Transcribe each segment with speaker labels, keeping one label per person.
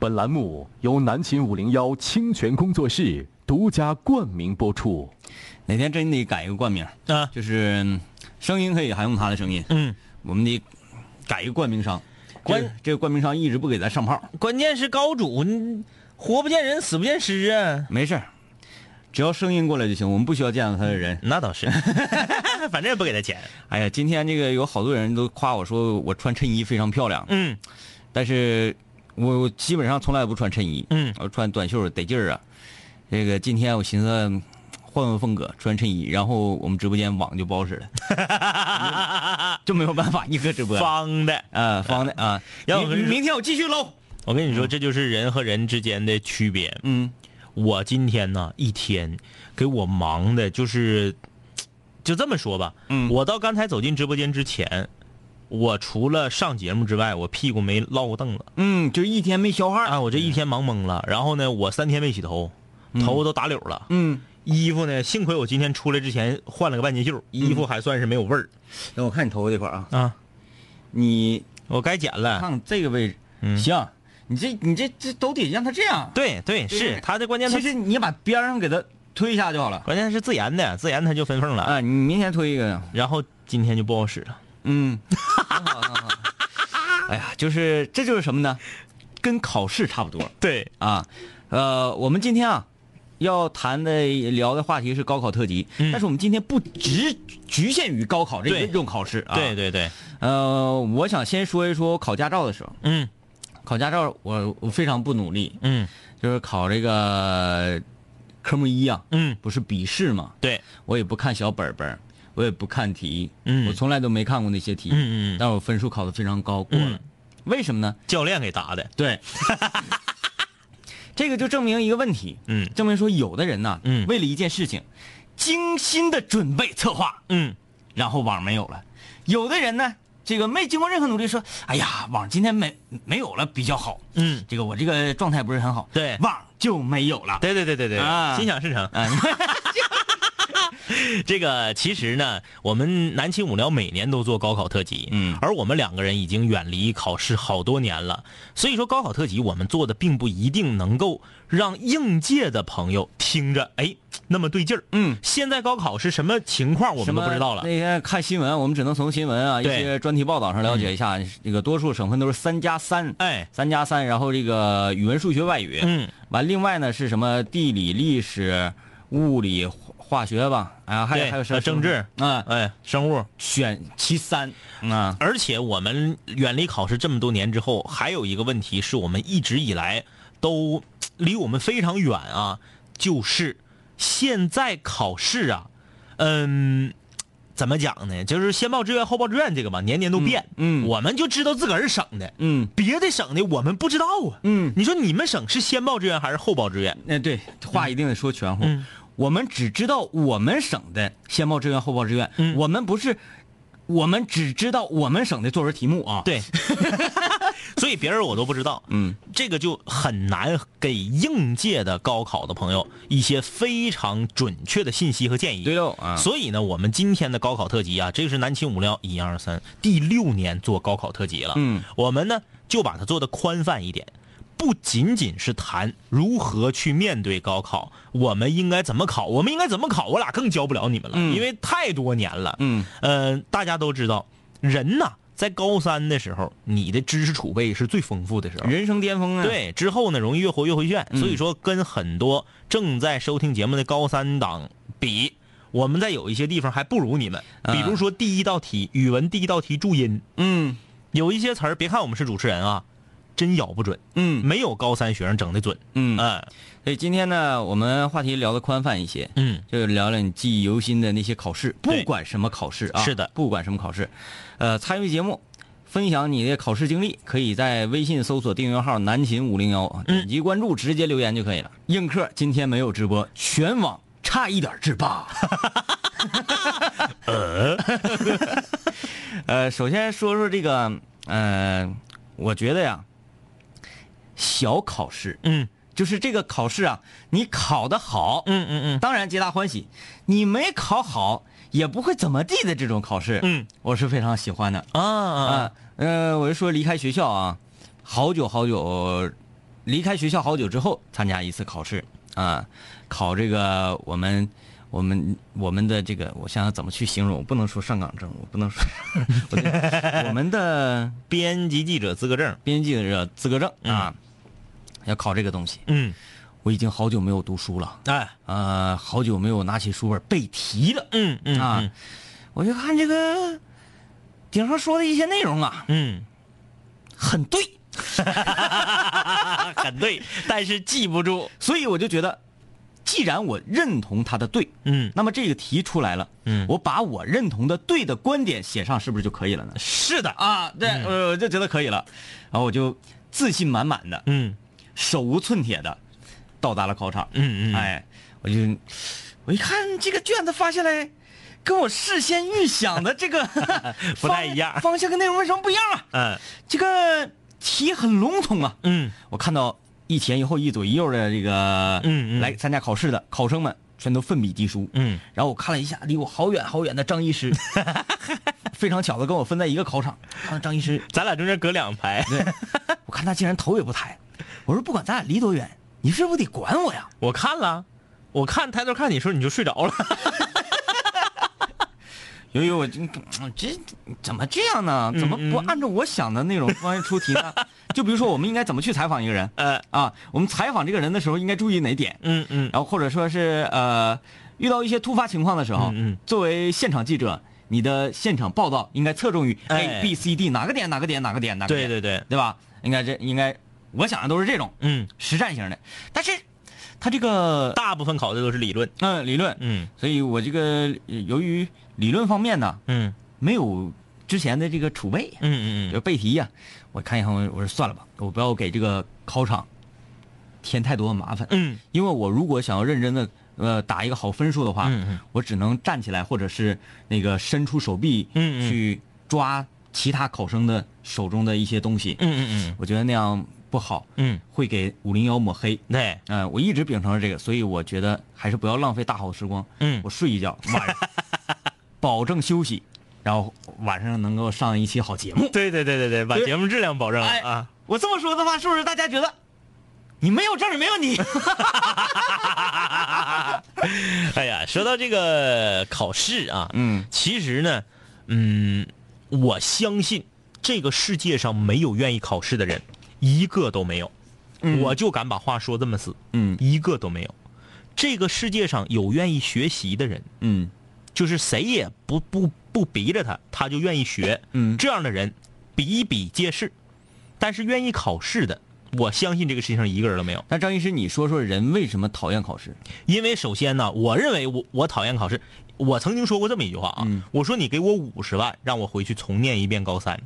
Speaker 1: 本栏目由南秦五零幺清泉工作室独家冠名播出。
Speaker 2: 哪天真得改一个冠名
Speaker 3: 啊
Speaker 2: 就是嗯声音可以还用他的声音，
Speaker 3: 嗯，
Speaker 2: 我们得改一个冠名商。
Speaker 3: 关
Speaker 2: 这个冠名商一直不给咱上炮，
Speaker 3: 关键是高主，你活不见人，死不见尸啊。
Speaker 2: 没事儿只要声音过来就行，我们不需要见到他的人。
Speaker 3: 那倒是，反正也不给他钱。
Speaker 2: 哎呀，今天这个有好多人都夸我说我穿衬衣非常漂亮，
Speaker 3: 嗯
Speaker 2: 但是我我基本上从来不穿衬衣，
Speaker 3: 嗯
Speaker 2: 我穿短袖得劲儿啊。这个今天我寻思换换风格，穿衬衣，然后我们直播间网就不好使了，就没有办法一个直播。
Speaker 3: 方的。
Speaker 2: 啊，方的啊，明明天我继续搂。
Speaker 3: 我跟你说，这就是人和人之间的区别。
Speaker 2: 嗯
Speaker 3: 我今天呢一天给我忙的，就是就这么说吧。
Speaker 2: 嗯
Speaker 3: 我到刚才走进直播间之前，我除了上节目之外，我屁股没落过凳子
Speaker 2: 嗯，就一天没消汗。
Speaker 3: 啊！我这一天忙懵了。然后呢，我三天没洗头，头发都打绺了。
Speaker 2: 嗯，
Speaker 3: 衣服呢，幸亏我今天出来之前换了个半截袖，衣服还算是没有味儿
Speaker 2: 那我看你头发这块啊，
Speaker 3: 啊。
Speaker 2: 你
Speaker 3: 我该剪了。
Speaker 2: 看看这个位置，
Speaker 3: 嗯
Speaker 2: 行，你这你这这都得让他这样。
Speaker 3: 对对，是他的关键，他
Speaker 2: 其实你把边上给他推一下就好了。
Speaker 3: 关键是自研的，自研它就分缝了。
Speaker 2: 啊，你明天推一个。
Speaker 3: 然后今天就不好使了。
Speaker 2: 嗯，很好很好。哎呀，就是这就是什么呢？跟考试差不多
Speaker 3: 对，
Speaker 2: 啊。呃，我们今天啊要谈的聊的话题是高考特辑，
Speaker 3: 嗯
Speaker 2: 但是我们今天不只局限于高考这
Speaker 3: 对
Speaker 2: 一种考试啊。
Speaker 3: 对。对对，
Speaker 2: 呃，我想先说一说考驾照的时候，
Speaker 3: 嗯
Speaker 2: 考驾照我我非常不努力，
Speaker 3: 嗯
Speaker 2: 就是考这个科目一啊，
Speaker 3: 嗯，
Speaker 2: 不是笔试嘛，
Speaker 3: 对，
Speaker 2: 我也不看小本本儿，我也不看题，
Speaker 3: 嗯。
Speaker 2: 我从来都没看过那些题，
Speaker 3: 嗯嗯嗯。
Speaker 2: 但我分数考得非常高，过了。
Speaker 3: 嗯。
Speaker 2: 为什么呢？
Speaker 3: 教练给答的。
Speaker 2: 对，这个就证明一个问题，
Speaker 3: 嗯。
Speaker 2: 证明说有的人呐，
Speaker 3: 嗯。
Speaker 2: 为了一件事情，精心的准备策划，
Speaker 3: 嗯。
Speaker 2: 然后网没有了；有的人呢，这个没经过任何努力，说，哎呀，网今天没没有了比较好，
Speaker 3: 嗯，
Speaker 2: 这个我这个状态不是很好，
Speaker 3: 对。
Speaker 2: 网就没有了。
Speaker 3: 对对对对对，
Speaker 2: 啊。
Speaker 3: 心想事成。
Speaker 2: 啊，
Speaker 3: 这个其实呢，我们南青五聊每年都做高考特辑，
Speaker 2: 嗯
Speaker 3: 而我们两个人已经远离考试好多年了，所以说高考特辑我们做的并不一定能够让应届的朋友听着哎那么对劲儿。
Speaker 2: 嗯，
Speaker 3: 现在高考是什么情况，我们都不知道了
Speaker 2: 那。天看新闻，我们只能从新闻啊一些专题报道上了解一下，这个多数省份都是三加三，
Speaker 3: 哎，
Speaker 2: 三加三，然后这个语文、数学、外语，
Speaker 3: 嗯，
Speaker 2: 完，另外呢是什么地理、历史、物理、化学吧，啊，还有还有什么
Speaker 3: 呃政治
Speaker 2: 啊，
Speaker 3: 哎，生物。
Speaker 2: 选其三啊，
Speaker 3: 而且我们远离考试这么多年之后，还有一个问题是我们一直以来都离我们非常远啊，就是现在考试啊，嗯，怎么讲呢？就是先报志愿后报志愿这个吧，年年都变。
Speaker 2: 嗯嗯
Speaker 3: 我们就知道自个儿是省的，
Speaker 2: 嗯
Speaker 3: 别的省的我们不知道啊。
Speaker 2: 嗯，
Speaker 3: 你说你们省是先报志愿还是后报志愿？
Speaker 2: 那对话一定得说全乎。
Speaker 3: 嗯
Speaker 2: 我们只知道我们省的先报志愿后报志愿，
Speaker 3: 嗯
Speaker 2: 我们不是，我们只知道我们省的作文题目啊。，
Speaker 3: 对，所以别人我都不知道。
Speaker 2: 嗯，
Speaker 3: 这个就很难给应届的高考的朋友一些非常准确的信息和建议。
Speaker 2: 对喽啊，
Speaker 3: 所以呢，我们今天的高考特辑啊，这个是南青五聊一二三第六年做高考特辑了。
Speaker 2: 嗯，
Speaker 3: 我们呢就把它做的宽泛一点，不仅仅是谈如何去面对高考，我们应该怎么考，我们应该怎么考，我俩更教不了你们了，
Speaker 2: 嗯
Speaker 3: 因为太多年了。
Speaker 2: 嗯
Speaker 3: 呃，大家都知道，人呐，在高三的时候，你的知识储备是最丰富的时候。
Speaker 2: 人生巅峰啊。，
Speaker 3: 对，之后呢，容易越活越回旋。所以说，跟很多正在收听节目的高三党比，我们在有一些地方还不如你们。
Speaker 2: 啊
Speaker 3: 比如说第一道题，语文第一道题注音，
Speaker 2: 嗯
Speaker 3: 有一些词儿，别看我们是主持人啊，真咬不准，
Speaker 2: 嗯
Speaker 3: 没有高三学生整的准。
Speaker 2: 嗯，
Speaker 3: 哎，
Speaker 2: 所以今天呢，我们话题聊的宽泛一些，
Speaker 3: 嗯，
Speaker 2: 就聊聊你记忆犹新的那些考试，不管什么考试啊，
Speaker 3: 是的
Speaker 2: 不管什么考试，呃，参与节目。分享你的考试经历，可以在微信搜索订阅号“南秦五零幺”，
Speaker 3: 嗯
Speaker 2: 点击关注，直接留言就可以了。映客今天没有直播，全网差一点制霸。呃，首先说说这个，呃，我觉得呀，小考试，
Speaker 3: 嗯。
Speaker 2: 就是这个考试啊，你考得好，
Speaker 3: 嗯嗯嗯。
Speaker 2: 当然皆大欢喜；你没考好，也不会怎么地的这种考试，
Speaker 3: 嗯。
Speaker 2: 我是非常喜欢的。
Speaker 3: 啊啊
Speaker 2: 啊。呃，我就说离开学校啊，好久好久，离开学校好久之后参加一次考试啊，考这个我们我们我们的这个，我想想怎么去形容，我不能说上岗证，我不能说 我的我们的
Speaker 3: 编辑记者资格证，
Speaker 2: 编辑记者资格证啊，要考这个东西。
Speaker 3: 嗯，
Speaker 2: 我已经好久没有读书了，
Speaker 3: 哎，
Speaker 2: 呃，好久没有拿起书本背题了。
Speaker 3: 嗯嗯
Speaker 2: 啊，我就看这个顶上说的一些内容啊，
Speaker 3: 嗯，
Speaker 2: 很对，
Speaker 3: 很对，但是记不住，
Speaker 2: 所以我就觉得，既然我认同他的对，
Speaker 3: 嗯，
Speaker 2: 那么这个题出来了，
Speaker 3: 嗯。
Speaker 2: 我把我认同的对的观点写上，是不是就可以了呢？
Speaker 3: 是的，
Speaker 2: 啊，对，呃我就觉得可以了，然后我就自信满满的，
Speaker 3: 嗯
Speaker 2: 手无寸铁的到达了考场，
Speaker 3: 嗯嗯，
Speaker 2: 哎，我就我一看这个卷子发下来，跟我事先预想的这个
Speaker 3: 不太一样
Speaker 2: 方方向跟内容为什么不一样啊？
Speaker 3: 嗯。
Speaker 2: 这个题很笼统啊，
Speaker 3: 嗯。
Speaker 2: 我看到一前一后一左一右的这个
Speaker 3: 嗯嗯。
Speaker 2: 来参加考试的考生们全都奋笔疾书，
Speaker 3: 嗯，
Speaker 2: 然后我看了一下离我好远好远的张医师，非常巧的跟我分在一个考场，看到张医师，
Speaker 3: 咱俩中间隔两排，
Speaker 2: 对，我看他竟然头也不抬，我说不管咱俩离多远，你是不是得管我呀？
Speaker 3: 我看了，我看抬头看你的时候你就睡着了，
Speaker 2: 由于我这这怎么这样呢？怎么不按照我想的那种方式出题呢？就比如说，我们应该怎么去采访一个人？
Speaker 3: 呃，
Speaker 2: 啊，我们采访这个人的时候应该注意哪点？
Speaker 3: 嗯嗯
Speaker 2: 然后或者说是呃，遇到一些突发情况的时候，
Speaker 3: 嗯嗯
Speaker 2: 作为现场记者，你的现场报道应该侧重于
Speaker 3: 哎
Speaker 2: A、B、C、D 哪个点哪个点哪个点哪个点，
Speaker 3: 对对对，
Speaker 2: 对吧？应该这应该，我想的都是这种
Speaker 3: 嗯，
Speaker 2: 实战型的，但是他这个
Speaker 3: 大部分考的都是理论，
Speaker 2: 嗯、理论，
Speaker 3: 嗯。
Speaker 2: 所以我这个呃由于理论方面呢
Speaker 3: 嗯。
Speaker 2: 没有之前的这个储备，
Speaker 3: 嗯嗯嗯。
Speaker 2: 就背题呀、我看一看，我我说算了吧，我不要给这个考场添太多的麻烦。
Speaker 3: 嗯。
Speaker 2: 因为我如果想要认真的呃打一个好分数的话，
Speaker 3: 嗯嗯。
Speaker 2: 我只能站起来或者是那个伸出手臂，
Speaker 3: 嗯嗯。
Speaker 2: 去抓其他考生的手中的一些东西，
Speaker 3: 嗯嗯嗯。
Speaker 2: 我觉得那样不好，
Speaker 3: 嗯
Speaker 2: 会给五零幺抹黑。
Speaker 3: 嗯，对，
Speaker 2: 嗯、我一直秉承着这个，所以我觉得还是不要浪费大好时光。
Speaker 3: 嗯
Speaker 2: 我睡一觉，晚上 保证休息，然后晚上能够上一期好节目。
Speaker 3: 对对对对对，把节目质量保证了
Speaker 2: 哎
Speaker 3: 啊。
Speaker 2: 我这么说的话，是不是大家觉得你没有证儿没问题？
Speaker 3: 哎呀，说到这个考试啊，
Speaker 2: 嗯
Speaker 3: 其实呢，嗯，我相信这个世界上没有愿意考试的人，一个都没有。我就敢把话说这么死，
Speaker 2: 嗯
Speaker 3: 一个都没有。这个世界上有愿意学习的人，
Speaker 2: 嗯
Speaker 3: 就是谁也不不不逼着他，他就愿意学。
Speaker 2: 嗯
Speaker 3: 这样的人比比皆是。但是愿意考试的，我相信这个世界上一个人都没有。
Speaker 2: 那张医师，你说说人为什么讨厌考试？
Speaker 3: 因为首先呢，我认为我我讨厌考试。我曾经说过这么一句话啊，
Speaker 2: 嗯
Speaker 3: 我说你给我五十万，让我回去重念一遍高三，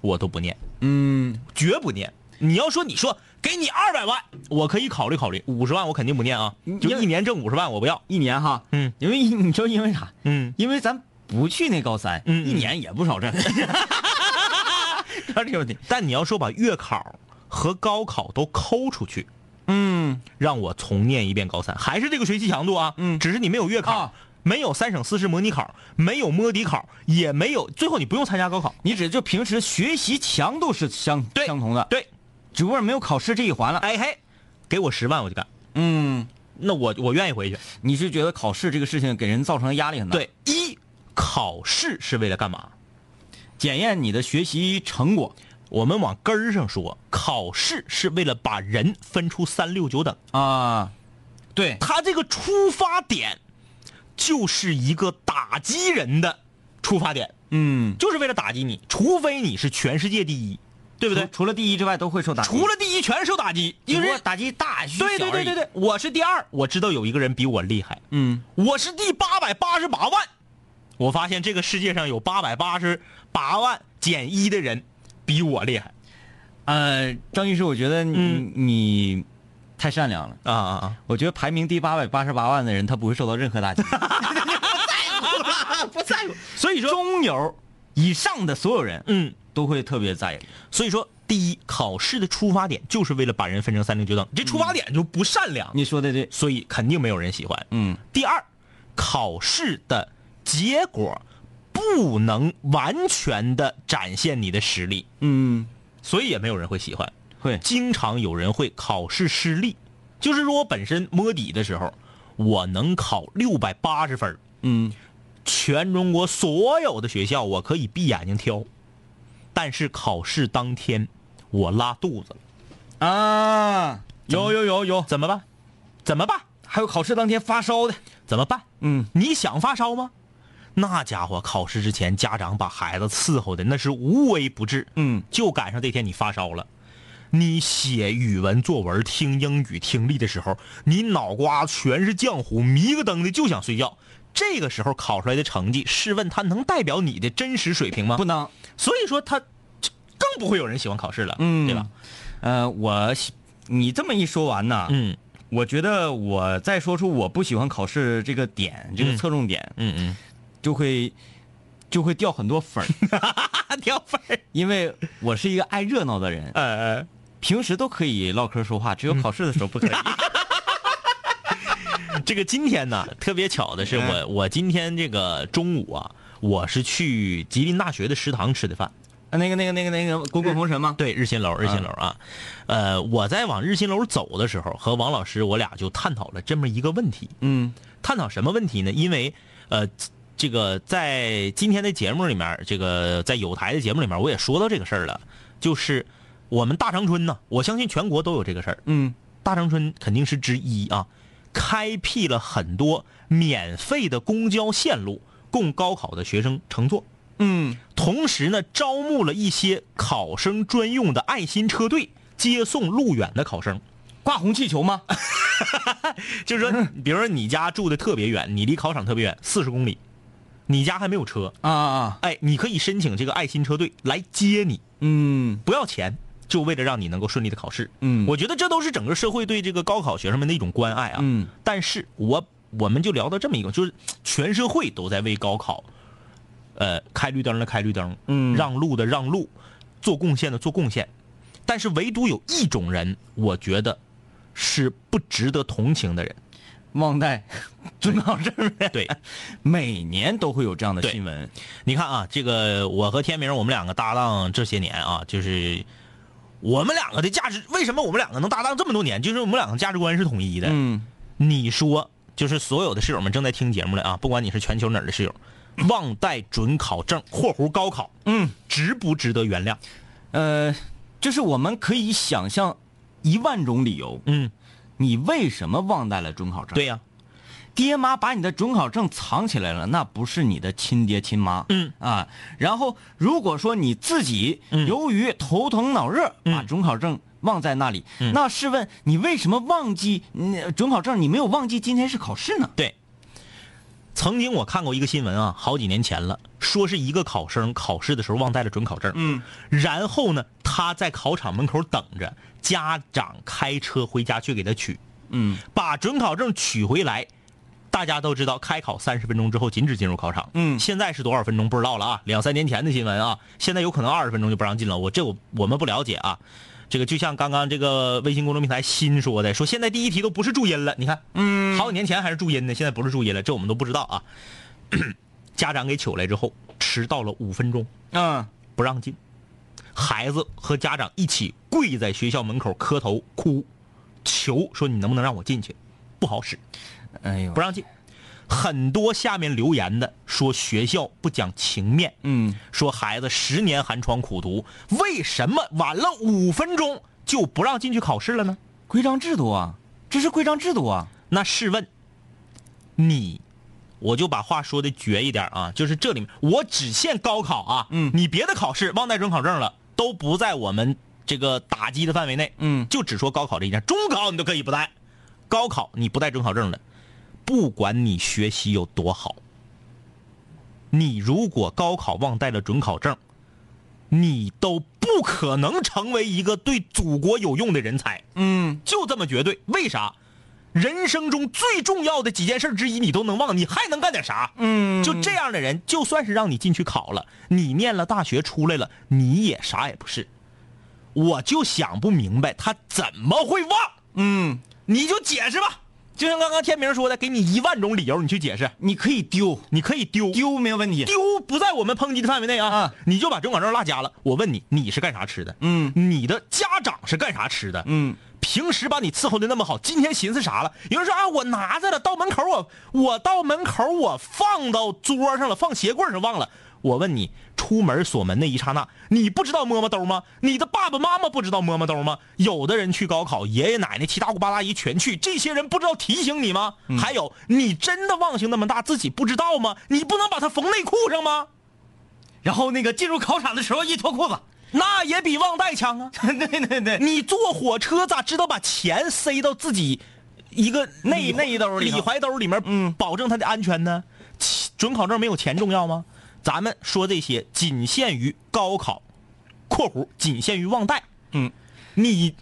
Speaker 3: 我都不念，
Speaker 2: 嗯
Speaker 3: 绝不念。你要说你说给你二百万，我可以考虑考虑，五十万我肯定不念啊，就一年挣五十万我不要。
Speaker 2: 一年哈，
Speaker 3: 嗯，
Speaker 2: 因为 你知道因为啥？
Speaker 3: 嗯。
Speaker 2: 因为咱不去那高三，
Speaker 3: 嗯嗯。
Speaker 2: 一年也不少挣。这个问题，
Speaker 3: 但你要说把月考和高考都抠出去，
Speaker 2: 嗯。
Speaker 3: 让我重念一遍高三，还是这个学习强度啊，
Speaker 2: 嗯。
Speaker 3: 只是你没有月考，
Speaker 2: 啊。
Speaker 3: 没有三省四市模拟考，没有摸底考，也没有，最后你不用参加高考。
Speaker 2: 你只就平时学习强度是相
Speaker 3: 对
Speaker 2: 相同的，
Speaker 3: 对，
Speaker 2: 只不过没有考试这一环了。
Speaker 3: 哎嘿，给我十万我就干，
Speaker 2: 嗯，
Speaker 3: 那我我愿意回去。
Speaker 2: 你是觉得考试这个事情给人造成的压力很大？，
Speaker 3: 对，一考试是为了干嘛？
Speaker 2: 检验你的学习成果
Speaker 3: 我们往根儿上说，考试是为了把人分出三六九等。
Speaker 2: 啊，对，
Speaker 3: 他这个出发点，就是一个打击人的出发点，
Speaker 2: 嗯，
Speaker 3: 就是为了打击你。除非你是全世界第一，对不对
Speaker 2: 除？了第一之外都会受打击，
Speaker 3: 除了第一，全受打击。因为
Speaker 2: 打击大虚
Speaker 3: 对对对对对，我是第二，我知道有一个人比我厉害，
Speaker 2: 嗯，
Speaker 3: 我是第八百八十八万。我发现这个世界上有八百八十八万减一的人比我厉害
Speaker 2: 呃，张律师，我觉得你、
Speaker 3: 嗯
Speaker 2: 你太善良了。
Speaker 3: 啊啊啊！
Speaker 2: 我觉得排名第八百八十八万的人，他不会受到任何打击。
Speaker 3: 不在乎不在乎。所以说，
Speaker 2: 中游以上的所有人
Speaker 3: 嗯，
Speaker 2: 都会特别在意。
Speaker 3: 所以说，第一，考试的出发点就是为了把人分成三六九等，这出发点就不善良，
Speaker 2: 你说的对，
Speaker 3: 所以肯定没有人喜欢。
Speaker 2: 嗯。
Speaker 3: 第二，考试的结果不能完全的展现你的实力，
Speaker 2: 嗯，
Speaker 3: 所以也没有人会喜欢。
Speaker 2: 会。
Speaker 3: 经常有人会考试失利，就是说我本身摸底的时候，我能考六百八十分。
Speaker 2: 嗯，
Speaker 3: 全中国所有的学校我可以闭眼睛挑，但是考试当天我拉肚子了，
Speaker 2: 啊，有有有有，
Speaker 3: 怎么办？怎么办？
Speaker 2: 还有考试当天发烧的，
Speaker 3: 怎么办？
Speaker 2: 嗯，
Speaker 3: 你想发烧吗？那家伙考试之前，家长把孩子伺候的那是无微不至，
Speaker 2: 嗯，
Speaker 3: 就赶上这天你发烧了。你写语文作文、听英语听力的时候，你脑瓜全是浆糊，迷个瞪的就想睡觉。这个时候考出来的成绩，试问他能代表你的真实水平吗？
Speaker 2: 不能。
Speaker 3: 所以说他更不会有人喜欢考试了，
Speaker 2: 嗯
Speaker 3: 对吧？
Speaker 2: 呃，我你这么一说完呢，
Speaker 3: 嗯
Speaker 2: 我觉得我再说出我不喜欢考试这个点，这个
Speaker 3: 嗯
Speaker 2: 侧重点，
Speaker 3: 嗯嗯，
Speaker 2: 就会就会掉很多粉儿，
Speaker 3: 掉粉儿，
Speaker 2: 因为我是一个爱热闹的人，
Speaker 3: 呃，
Speaker 2: 平时都可以唠嗑说话，只有考试的时候不可以。
Speaker 3: 这个今天呢，特别巧的是我，我今天这个中午啊，我是去吉林大学的食堂吃的饭。
Speaker 2: 啊那个那个那个那个滚滚红尘吗？
Speaker 3: 对，日新楼，日新楼啊，呃，我在往日新楼走的时候，和王老师我俩就探讨了这么一个问题。
Speaker 2: 嗯
Speaker 3: 探讨什么问题呢？因为呃，这个在今天的节目里面，这个在有台的节目里面，我也说到这个事儿了，就是我们大长春呢，我相信全国都有这个事儿。
Speaker 2: 嗯
Speaker 3: 大长春肯定是之一啊，开辟了很多免费的公交线路供高考的学生乘坐，
Speaker 2: 嗯。
Speaker 3: 同时呢，招募了一些考生专用的爱心车队，接送路远的考生。
Speaker 2: 挂红气球吗？
Speaker 3: 就是说，比如说你家住的特别远，你离考场特别远，四十公里，你家还没有车，
Speaker 2: 啊啊，
Speaker 3: 哎，你可以申请这个爱心车队来接你，
Speaker 2: 嗯。
Speaker 3: 不要钱，就为了让你能够顺利的考试。
Speaker 2: 嗯
Speaker 3: 我觉得这都是整个社会对这个高考学生们的一种关爱啊。
Speaker 2: 嗯，
Speaker 3: 但是我我们就聊到这么一个，就是全社会都在为高考，呃，开绿灯的开绿灯，
Speaker 2: 嗯
Speaker 3: 让路的让路，做贡献的做贡献，但是唯独有一种人，我觉得是不值得同情的人。
Speaker 2: 忘带准考证的，
Speaker 3: 对，
Speaker 2: 每年都会有这样的新闻。
Speaker 3: 你看啊，这个我和天明我们两个搭档这些年啊，就是我们两个的价值，为什么我们两个能搭档这么多年？就是我们两个价值观是统一的。
Speaker 2: 嗯
Speaker 3: 你说，就是所有的室友们正在听节目的啊，不管你是全球哪儿的室友，忘带准考证（括弧高考），
Speaker 2: 嗯，
Speaker 3: 值不值得原谅？
Speaker 2: 呃，就是我们可以想象一万种理由，
Speaker 3: 嗯，
Speaker 2: 你为什么忘带了准考证？
Speaker 3: 对，呀、
Speaker 2: 爹妈把你的准考证藏起来了，那不是你的亲爹亲妈。
Speaker 3: 嗯
Speaker 2: 啊，然后如果说你自己
Speaker 3: 嗯
Speaker 2: 由于头疼脑热，
Speaker 3: 嗯
Speaker 2: 把准考证忘在那里，
Speaker 3: 嗯
Speaker 2: 那试问你为什么忘记嗯准考证？你没有忘记今天是考试呢？
Speaker 3: 对。曾经我看过一个新闻啊，好几年前了，说是一个考生考试的时候忘带了准考证，
Speaker 2: 嗯，
Speaker 3: 然后呢，他在考场门口等着，家长开车回家去给他取，
Speaker 2: 嗯
Speaker 3: 把准考证取回来。大家都知道，开考三十分钟之后禁止进入考场。
Speaker 2: 嗯
Speaker 3: 现在是多少分钟不知道了啊？两三年前的新闻啊，现在有可能二十分钟就不让进了。我这我我们不了解啊。这个就像刚刚这个微信公众平台新说的，说现在第一题都不是注音了。你看，
Speaker 2: 嗯
Speaker 3: 好几年前还是注音呢，现在不是注音了，这我们都不知道啊。家长给取来之后，迟到了五分钟，
Speaker 2: 嗯
Speaker 3: 不让进，孩子和家长一起跪在学校门口磕头哭，求说你能不能让我进去，不好使，
Speaker 2: 哎呦
Speaker 3: 不，让进。很多下面留言的说学校不讲情面，
Speaker 2: 嗯
Speaker 3: 说孩子十年寒窗苦读，为什么晚了五分钟就不让进去考试了呢？
Speaker 2: 规章制度啊，这是规章制度啊。
Speaker 3: 那试问，你，我就把话说的绝一点啊，就是这里面我只限高考啊，
Speaker 2: 嗯
Speaker 3: 你别的考试忘带准考证了，都不在我们这个打击的范围内，
Speaker 2: 嗯
Speaker 3: 就只说高考这一件，中考你都可以不带，高考你不带准考证了，不管你学习有多好，你如果高考忘带了准考证，你都不可能成为一个对祖国有用的人才。
Speaker 2: 嗯
Speaker 3: 就这么绝对。为啥？人生中最重要的几件事之一你都能忘，你还能干点啥？
Speaker 2: 嗯
Speaker 3: 就这样的人，就算是让你进去考了，你念了大学出来了，你也啥也不是。我就想不明白他怎么会忘，
Speaker 2: 嗯，
Speaker 3: 你就解释吧。就像刚刚天明说的，给你一万种理由，你去解释，
Speaker 2: 你可以丢，
Speaker 3: 你可以丢，
Speaker 2: 丢没有问题。
Speaker 3: 丢不在我们抨击的范围内啊！
Speaker 2: 啊
Speaker 3: 你就把准考证落家了。我问你，你是干啥吃的？
Speaker 2: 嗯
Speaker 3: 你的家长是干啥吃的？
Speaker 2: 嗯，
Speaker 3: 平时把你伺候的那么好，今天寻思啥了？有人说啊，我拿着了，到门口我我到门口我放到桌上了，放鞋柜上忘了。我问你，出门锁门那一刹那，你不知道摸摸兜吗？你的爸爸妈妈不知道摸摸兜吗？有的人去高考，爷爷奶奶、七大姑八大姨全去，这些人不知道提醒你吗？还有，你真的忘性那么大，自己不知道吗？你不能把它缝内裤上吗？
Speaker 2: 然后那个进入考场的时候一脱裤子，
Speaker 3: 那也比忘带强啊！
Speaker 2: 对对对，
Speaker 3: 你坐火车咋知道把钱塞到自己一个
Speaker 2: 内内兜里
Speaker 3: 里怀兜里面，
Speaker 2: 嗯
Speaker 3: 保证它的安全呢？准考证没有钱重要吗？咱们说这些仅限于高考（括弧仅限于忘带）。
Speaker 2: 嗯，
Speaker 3: 你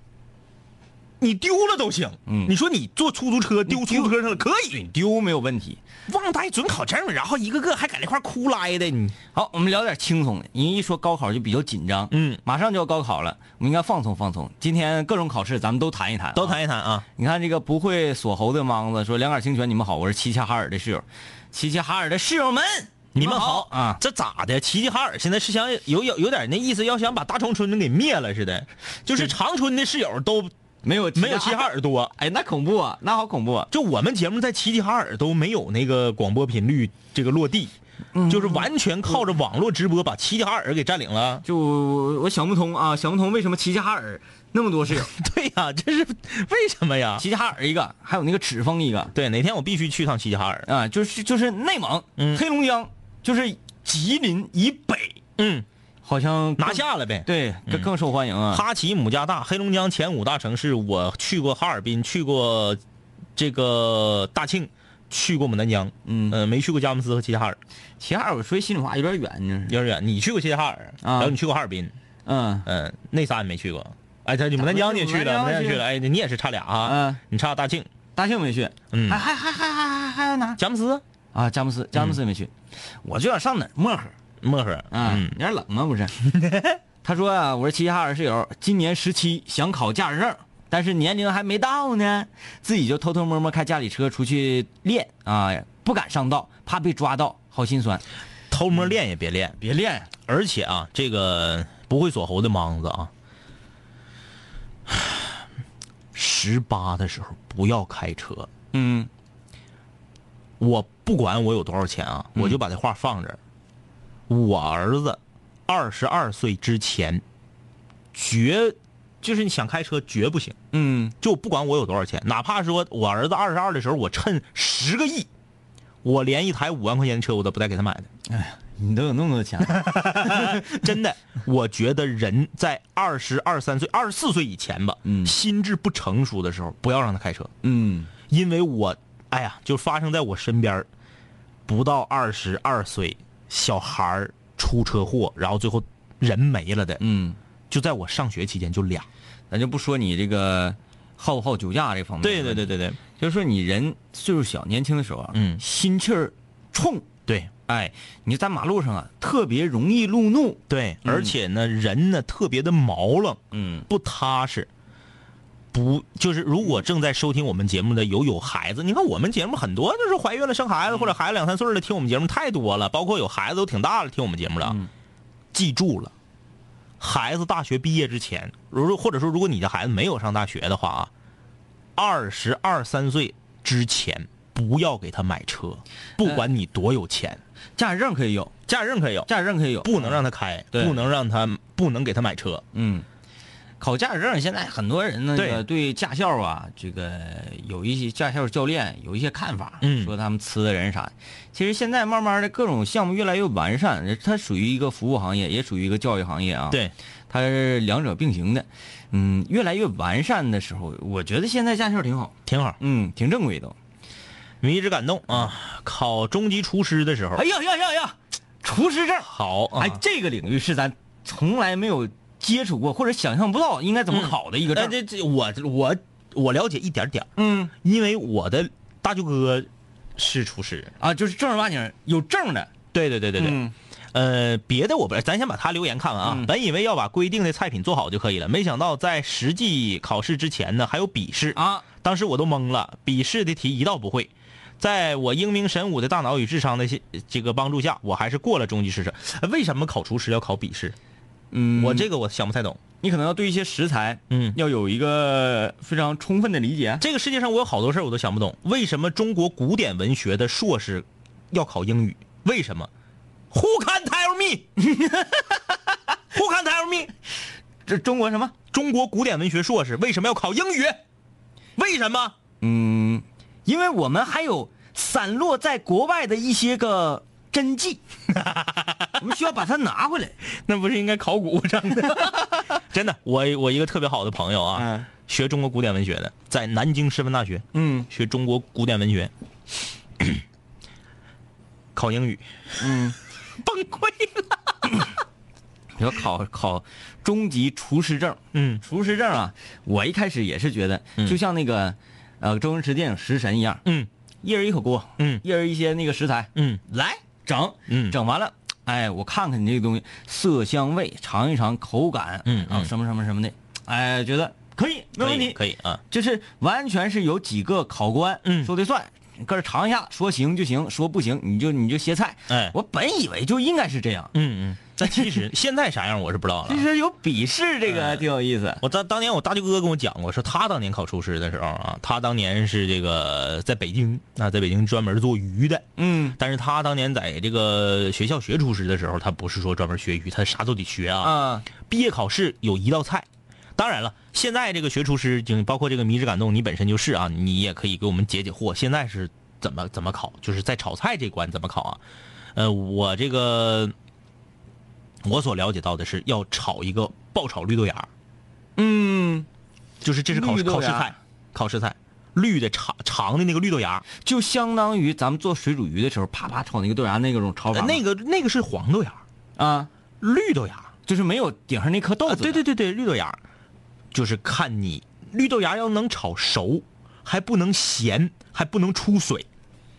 Speaker 3: 你丢了都行。
Speaker 2: 嗯
Speaker 3: 你说你坐出租车丢出租车上了可以，
Speaker 2: 对丢没有问题。
Speaker 3: 忘带准考证，然后一个个还搁那块哭来的，你
Speaker 2: 好，我们聊点轻松的。你一说高考就比较紧张，
Speaker 3: 嗯
Speaker 2: 马上就要高考了，我们应该放松放松。今天各种考试咱们都谈一谈、
Speaker 3: 都。谈一谈啊。
Speaker 2: 你看这个不会锁喉的莽子说：“两杆清泉，你们好，我是齐齐哈尔的室友。齐齐哈尔的室友们，
Speaker 3: 你们好
Speaker 2: 啊！
Speaker 3: 这咋的？齐齐哈尔现在是想有有有点那意思，要想把大长春给灭了似的，就是长春的室友都
Speaker 2: 没有
Speaker 3: 没有齐齐哈尔多。
Speaker 2: 哎，那恐怖啊，那好恐怖啊！
Speaker 3: 就我们节目在齐齐哈尔都没有那个广播频率这个落地，就是完全靠着网络直播把齐齐哈尔给占领了。
Speaker 2: 就我想不通啊，想不通为什么齐齐哈尔那么多室友，
Speaker 3: 对呀、这是为什么呀？
Speaker 2: 齐齐哈尔一个，还有那个赤峰一个
Speaker 3: 对，哪天我必须去趟齐齐哈尔。
Speaker 2: 啊，就是就是内蒙、
Speaker 3: 嗯
Speaker 2: 黑龙江，就是吉林以北，
Speaker 3: 嗯，
Speaker 2: 好像
Speaker 3: 拿下了呗。
Speaker 2: 对更更受欢迎啊。
Speaker 3: 哈齐姆加大，黑龙江前五大城市，我去过哈尔滨，去过这个大庆，去过牡丹江，
Speaker 2: 嗯
Speaker 3: 呃，没去过佳木斯和齐齐哈尔，
Speaker 2: 齐齐哈尔，我说心里话有点远呢。
Speaker 3: 有点远。你去过齐齐哈尔，
Speaker 2: 啊
Speaker 3: 然后你去过哈尔滨，
Speaker 2: 嗯
Speaker 3: 嗯、那仨你没去过。哎，他牡丹江你也去了，
Speaker 2: 牡丹江去
Speaker 3: 牡丹江去了，哎，你也是差俩啊，
Speaker 2: 嗯，
Speaker 3: 你差大庆，
Speaker 2: 大庆没去，
Speaker 3: 嗯
Speaker 2: 还还还还还还还有哪？
Speaker 3: 佳木斯、
Speaker 2: 啊，佳木斯，佳木斯也没去，我就想上哪儿漠河
Speaker 3: 漠河，
Speaker 2: 啊，
Speaker 3: 嗯
Speaker 2: 有点冷吗？不是。他说啊，我是齐齐哈尔室友，今年十七，想考驾驶证，但是年龄还没到呢，自己就偷偷摸摸开家里车出去练啊，不敢上道，怕被抓到，好心酸。
Speaker 3: 偷摸练也别练，
Speaker 2: 别练，
Speaker 3: 而且啊，这个不会锁喉的莽子啊，十八的时候不要开车。
Speaker 2: 嗯
Speaker 3: 我不管我有多少钱啊，我就把这话放这儿。我儿子二十二岁之前，绝就是你想开车绝不行。
Speaker 2: 嗯，
Speaker 3: 就不管我有多少钱，哪怕说我儿子二十二的时候，我趁十个亿，我连一台五万块钱的车我都不带给他买的。
Speaker 2: 哎呀你都有那么多钱了，
Speaker 3: 真的，我觉得人在二十二三岁、二十四岁以前吧，
Speaker 2: 嗯
Speaker 3: 心智不成熟的时候，不要让他开车，
Speaker 2: 嗯
Speaker 3: 因为我，哎呀，就发生在我身边儿不到二十二岁小孩儿出车祸，然后最后人没了的，
Speaker 2: 嗯，
Speaker 3: 就在我上学期间就俩。
Speaker 2: 咱就不说你这个好不好酒驾这方面，
Speaker 3: 对对对，对对。
Speaker 2: 就是说你人岁数小，年轻的时候啊，
Speaker 3: 嗯
Speaker 2: 心气儿冲，
Speaker 3: 对。
Speaker 2: 哎，你在马路上啊，特别容易路怒，
Speaker 3: 对，
Speaker 2: 嗯。
Speaker 3: 而且呢，人呢特别的毛愣，
Speaker 2: 嗯。
Speaker 3: 不踏实。不，就是如果正在收听我们节目的有有孩子，你看我们节目很多就是怀孕了生孩子或者孩子两三岁的听我们节目太多了，包括有孩子都挺大了听我们节目了。
Speaker 2: 嗯
Speaker 3: 记住了，孩子大学毕业之前，如如或者说如果你的孩子没有上大学的话啊，二十二三岁之前不要给他买车，不管你多有钱，
Speaker 2: 驾驶证可以有，
Speaker 3: 驾驶证可以有，
Speaker 2: 驾驶证可以有，
Speaker 3: 不能让他开，
Speaker 2: 对
Speaker 3: 不能让他不能给他买车。
Speaker 2: 嗯，考驾驶证现在很多人呢，
Speaker 3: 对
Speaker 2: 这个对驾校啊，这个有一些驾校教练有一些看法，
Speaker 3: 嗯
Speaker 2: 说他们呲的人啥的。其实现在慢慢的各种项目越来越完善，它属于一个服务行业，也属于一个教育行业啊。，
Speaker 3: 对，
Speaker 2: 它是两者并行的。嗯，越来越完善的时候，我觉得现在驾校挺好，
Speaker 3: 挺好。
Speaker 2: 嗯，挺正规的。
Speaker 3: 我一直感动啊！考中级厨师的时候，
Speaker 2: 哎呀呀呀呀，厨师证，
Speaker 3: 好啊
Speaker 2: 哎，这个领域是咱从来没有接触过或者想象不到应该怎么考的一个
Speaker 3: 哎，
Speaker 2: 证。
Speaker 3: 这这我我我了解一点点儿，
Speaker 2: 嗯
Speaker 3: 因为我的大舅哥是厨师。
Speaker 2: 啊，就是正儿八经有证的。
Speaker 3: 对对对对对，
Speaker 2: 嗯
Speaker 3: 呃，别的我不，咱先把他留言看完啊。
Speaker 2: 嗯
Speaker 3: 本以为要把规定的菜品做好就可以了，没想到在实际考试之前呢，还有笔试
Speaker 2: 啊。
Speaker 3: 当时我都懵了，笔试的题一道不会。在我英明神武的大脑与智商的这个帮助下，我还是过了中级试试。呃为什么考厨师要考笔试？
Speaker 2: 嗯，
Speaker 3: 我这个我想不太懂。
Speaker 2: 你可能要对一些食材，
Speaker 3: 嗯
Speaker 2: 要有一个非常充分的理解。
Speaker 3: 这个世界上我有好多事儿我都想不懂，为什么中国古典文学的硕士要考英语？为什么？Who can tell me？Who can tell me？
Speaker 2: 这中国什么？
Speaker 3: 中国古典文学硕士为什么要考英语？为什么？
Speaker 2: 嗯，因为我们还有散落在国外的一些个真迹，我们需要把它拿回来。
Speaker 3: 那不是应该考古上的？真的，我我一个特别好的朋友啊，
Speaker 2: 嗯。
Speaker 3: 学中国古典文学的，在南京师范大学
Speaker 2: 嗯。
Speaker 3: 学中国古典文学，考英语，
Speaker 2: 嗯，
Speaker 3: 崩溃了。
Speaker 2: 你说考考中级厨师证。
Speaker 3: 嗯。
Speaker 2: 厨师证啊，我一开始也是觉得，就像那个呃周星驰电影《食神》一样，
Speaker 3: 嗯。
Speaker 2: 一人一口锅，
Speaker 3: 嗯。
Speaker 2: 一人一些那个食材，
Speaker 3: 嗯。
Speaker 2: 来整，
Speaker 3: 嗯。
Speaker 2: 整完了，哎，我看看你这个东西色香味，尝一尝口感，
Speaker 3: 嗯嗯。
Speaker 2: 啊，什么什么什么的，哎，觉得可以，没问题，
Speaker 3: 可以可以啊。
Speaker 2: 就是完全是有几个考官
Speaker 3: 嗯。
Speaker 2: 说的算，搁这尝一下，说行就行，说不行你就你就歇菜。
Speaker 3: 哎。
Speaker 2: 我本以为就应该是这样，
Speaker 3: 嗯嗯，但其实 现在啥样我是不知道了
Speaker 2: 其。实有笔试这个挺有意思。
Speaker 3: 我当当年我大舅哥跟我讲过，说他当年考厨师的时候啊，他当年是这个在北京啊，在北京专门做鱼的。
Speaker 2: 嗯
Speaker 3: 但是他当年在这个学校学厨师的时候，他不是说专门学鱼，他啥都得学啊。
Speaker 2: 啊，
Speaker 3: 毕业考试有一道菜，当然了，现在这个学厨师，就包括这个迷之感动，你本身就是啊，你也可以给我们解解惑。现在是怎么怎么考？就是在炒菜这关怎么考啊？呃，我这个我所了解到的是要炒一个爆炒绿豆芽，
Speaker 2: 嗯，
Speaker 3: 就是这是考
Speaker 2: 绿豆芽
Speaker 3: 考试菜，考试菜，绿的长长的那个绿豆芽，
Speaker 2: 就相当于咱们做水煮鱼的时候，啪啪炒那个豆芽那个种炒法。
Speaker 3: 呃那个那个是黄豆芽，
Speaker 2: 啊，
Speaker 3: 绿豆芽。
Speaker 2: 就是没有顶上那颗豆
Speaker 3: 啊，
Speaker 2: 子。
Speaker 3: 对对，对对，绿豆芽，就是看你绿豆芽要能炒熟，还不能咸，还不能出水，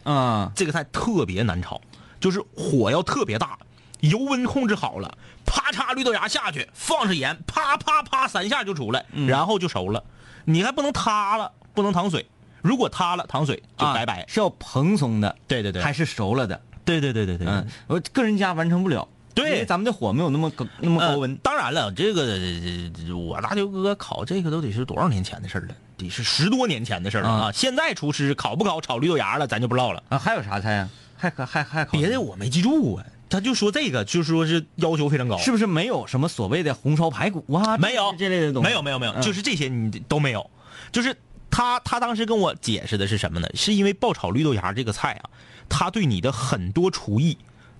Speaker 2: 啊，
Speaker 3: 这个菜特别难炒，就是火要特别大，油温控制好了，啪嚓绿豆芽下去，放上盐，啪啪啪三下就出来，然后就熟了。你还不能塌了，不能淌水，如果塌了淌水就
Speaker 2: 啊
Speaker 3: 拜拜。
Speaker 2: 是要蓬松的，
Speaker 3: 对对对，
Speaker 2: 还是熟了的。
Speaker 3: 对对对对对，
Speaker 2: 嗯，我个人家完成不了，
Speaker 3: 对
Speaker 2: 因为咱们的火没有那么高那么高温
Speaker 3: 呃。当然了，这个呃我大舅哥烤这个都得是多少年前的事了，得是十多年前的事了啊！
Speaker 2: 啊
Speaker 3: 现在厨师烤不烤炒绿豆芽了，咱就不知道了。
Speaker 2: 啊，还有啥菜啊？还还还还
Speaker 3: 别的我没记住啊，他就说这个，就是说是要求非常高，
Speaker 2: 是不是没有什么所谓的红烧排骨啊？
Speaker 3: 没有
Speaker 2: 这类的东西，
Speaker 3: 没有没有没有，
Speaker 2: 嗯。
Speaker 3: 就是这些你都没有，就是他他当时跟我解释的是什么呢？是因为爆炒绿豆芽这个菜啊，他对你的很多厨艺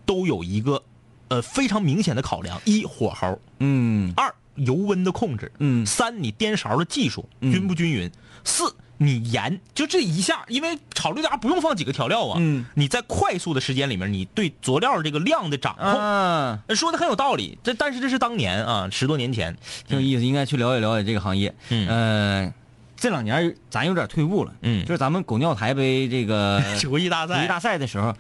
Speaker 3: 都有一个呃非常明显的考量：一火候，
Speaker 2: 嗯。
Speaker 3: 二油温的控制，
Speaker 2: 嗯。
Speaker 3: 三你颠勺的技术
Speaker 2: 嗯。
Speaker 3: 均不均匀，四你盐就这一下，因为炒绿豆芽不用放几个调料啊，
Speaker 2: 嗯。
Speaker 3: 你在快速的时间里面，你对佐料这个量的掌控。
Speaker 2: 啊，
Speaker 3: 说的很有道理，这但是这是当年啊，十多年前，
Speaker 2: 挺有意思，应该去了解了解这个行业。
Speaker 3: 嗯。
Speaker 2: 呃，这两年咱有点退步了。
Speaker 3: 嗯。
Speaker 2: 就是咱们狗尿台杯这个
Speaker 3: 厨艺大赛，
Speaker 2: 厨艺大赛的时候，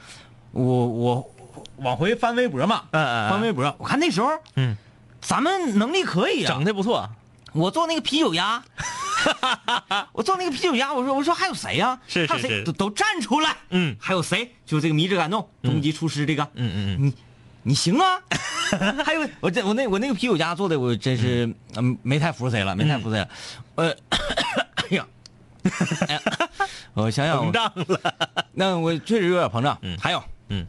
Speaker 2: 我我往回翻微博嘛，
Speaker 3: 嗯嗯嗯。
Speaker 2: 翻微博，我看那时候
Speaker 3: 嗯，
Speaker 2: 咱们能力可以啊。
Speaker 3: 整，的不错，
Speaker 2: 我做那个啤酒鸭，我做那个啤酒鸭，我说我说还有谁呀、
Speaker 3: 是是
Speaker 2: 还有谁
Speaker 3: 是。
Speaker 2: 都都站出来。
Speaker 3: 嗯。
Speaker 2: 还有谁？就这个迷之感动，终极厨师这个，
Speaker 3: 嗯嗯
Speaker 2: 你你行啊！还有我这我那我那个啤酒鸭做的，我真是嗯没太服谁了，没太服谁了。呃，哎呀，哎呀，我想想，
Speaker 3: 膨胀了，
Speaker 2: 那我确实有点膨胀。
Speaker 3: 嗯。
Speaker 2: 还有，
Speaker 3: 嗯，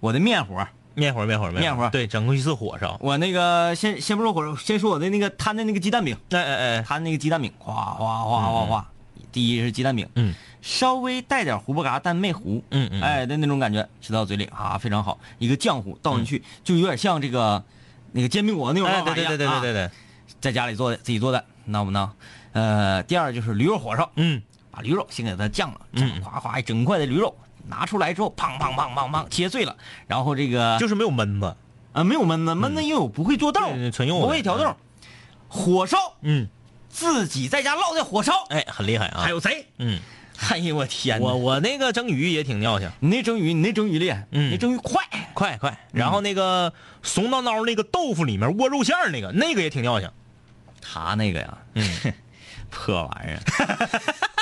Speaker 2: 我的面活，
Speaker 3: 面活面活
Speaker 2: 面活
Speaker 3: 对，整过一次火烧，
Speaker 2: 我那个先先不说火烧，先说我的那个摊的那个鸡蛋饼，
Speaker 3: 哎哎哎，
Speaker 2: 摊那个鸡蛋饼，哗哗哗哗哗。第一是鸡蛋饼，
Speaker 3: 嗯，
Speaker 2: 稍微带点胡不嘎，但没糊，
Speaker 3: 嗯嗯。
Speaker 2: 哎的那种感觉，吃到嘴里啊非常好，一个浆糊倒进去，就有点像这个那个煎饼果子那种
Speaker 3: 对对对对对对
Speaker 2: 啊
Speaker 3: 对，
Speaker 2: 在家里做的，自己做的，闹不闹？呃，第二就是驴肉火烧，
Speaker 3: 嗯。
Speaker 2: 把驴肉先给它酱了，
Speaker 3: 嗯。
Speaker 2: 酱哗哗一整块的驴肉拿出来之后，砰砰砰砰砰切碎了，然后这个
Speaker 3: 就是没有焖子，
Speaker 2: 啊没有焖子，焖子因为我不会做豆不会调豆，火烧
Speaker 3: 嗯，
Speaker 2: 自己在家烙的火烧，
Speaker 3: 哎，很厉害啊，
Speaker 2: 还有谁？
Speaker 3: 嗯，
Speaker 2: 哎呀我天哪！
Speaker 3: 我我那个蒸鱼也挺尿性，
Speaker 2: 你那蒸鱼，你那蒸鱼厉害，
Speaker 3: 嗯。
Speaker 2: 那蒸鱼快，
Speaker 3: 快快。然后那个怂叨叨那个豆腐里面窝肉馅儿那个，那个也挺尿性。
Speaker 2: 他那个呀，
Speaker 3: 嗯。
Speaker 2: 破玩意儿。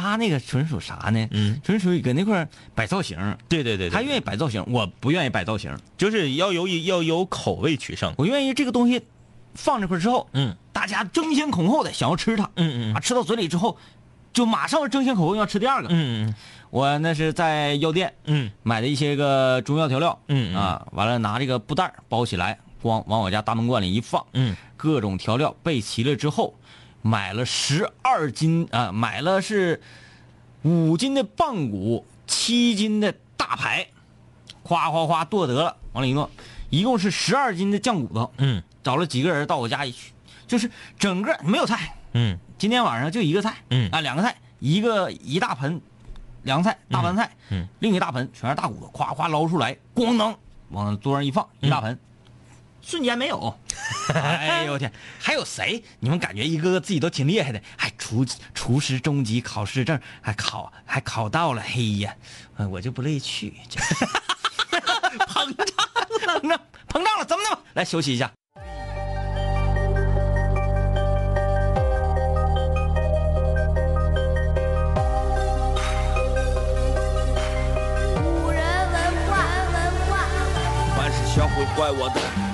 Speaker 2: 他那个纯属啥呢？
Speaker 3: 嗯，
Speaker 2: 纯属于搁那块摆造型。
Speaker 3: 对对对，
Speaker 2: 他愿意摆造型，我不愿意摆造型。
Speaker 3: 就是要有要有口味取胜。
Speaker 2: 我愿意这个东西放这块之后，
Speaker 3: 嗯。
Speaker 2: 大家争先恐后的想要吃它，
Speaker 3: 嗯嗯
Speaker 2: 啊，吃到嘴里之后，就马上争先恐后要吃第二个。
Speaker 3: 嗯嗯
Speaker 2: 我那是在药店
Speaker 3: 嗯。
Speaker 2: 买的一些个中药调料，
Speaker 3: 嗯嗯。
Speaker 2: 啊，完了拿这个布袋包起来，光往我家大门罐里一放，
Speaker 3: 嗯。
Speaker 2: 各种调料备齐了之后，买了十二斤啊，买了是五斤的棒骨，七斤的大排，夸夸夸剁得了，往里一弄，一共是十二斤的酱骨头。
Speaker 3: 嗯。
Speaker 2: 找了几个人到我家一去，就是整个没有菜，
Speaker 3: 嗯。
Speaker 2: 今天晚上就一个菜，
Speaker 3: 嗯。
Speaker 2: 啊，两个菜，一个一大盆凉菜，大盘菜，
Speaker 3: 嗯。
Speaker 2: 另一大盆全是大骨头，夸夸捞出来，咣当往桌上一放，一大盆，瞬间没有。哎呦我天，还有谁？你们感觉一个个自己都挺厉害的，还厨厨师中级考试证还考还考到了，嘿呀，呃我就不乐意去，这 膨胀了，膨胀了，怎么的吧？来休息一下。
Speaker 4: 古人文化，文化。
Speaker 5: 凡是想毁坏我的，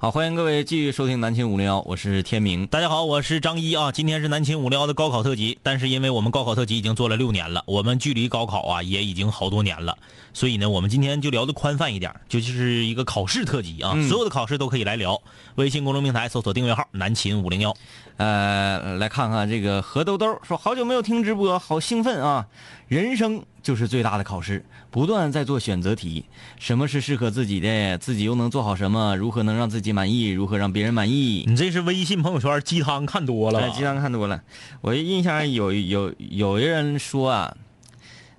Speaker 2: 好，欢迎各位继续收听南秦五零幺，我是天明。
Speaker 3: 大家好，我是张一啊。今天是南秦五零幺的高考特辑，但是因为我们高考特辑已经做了六年了，我们距离高考啊也已经好多年了，所以呢，我们今天就聊的宽泛一点，就就是一个考试特辑啊，所有的考试都可以来聊。微信公众平台搜索订阅号“南秦五零幺
Speaker 2: 呃，来看看这个何兜兜说，好久没有听直播，好兴奋啊！人生就是最大的考试，不断在做选择题，什么是适合自己的，自己又能做好什么？如何能让自己满意？如何让别人满”。意？
Speaker 3: 你这是微信朋友圈鸡汤看多了
Speaker 2: 哎，鸡汤看多了，我印象有有有一人说啊，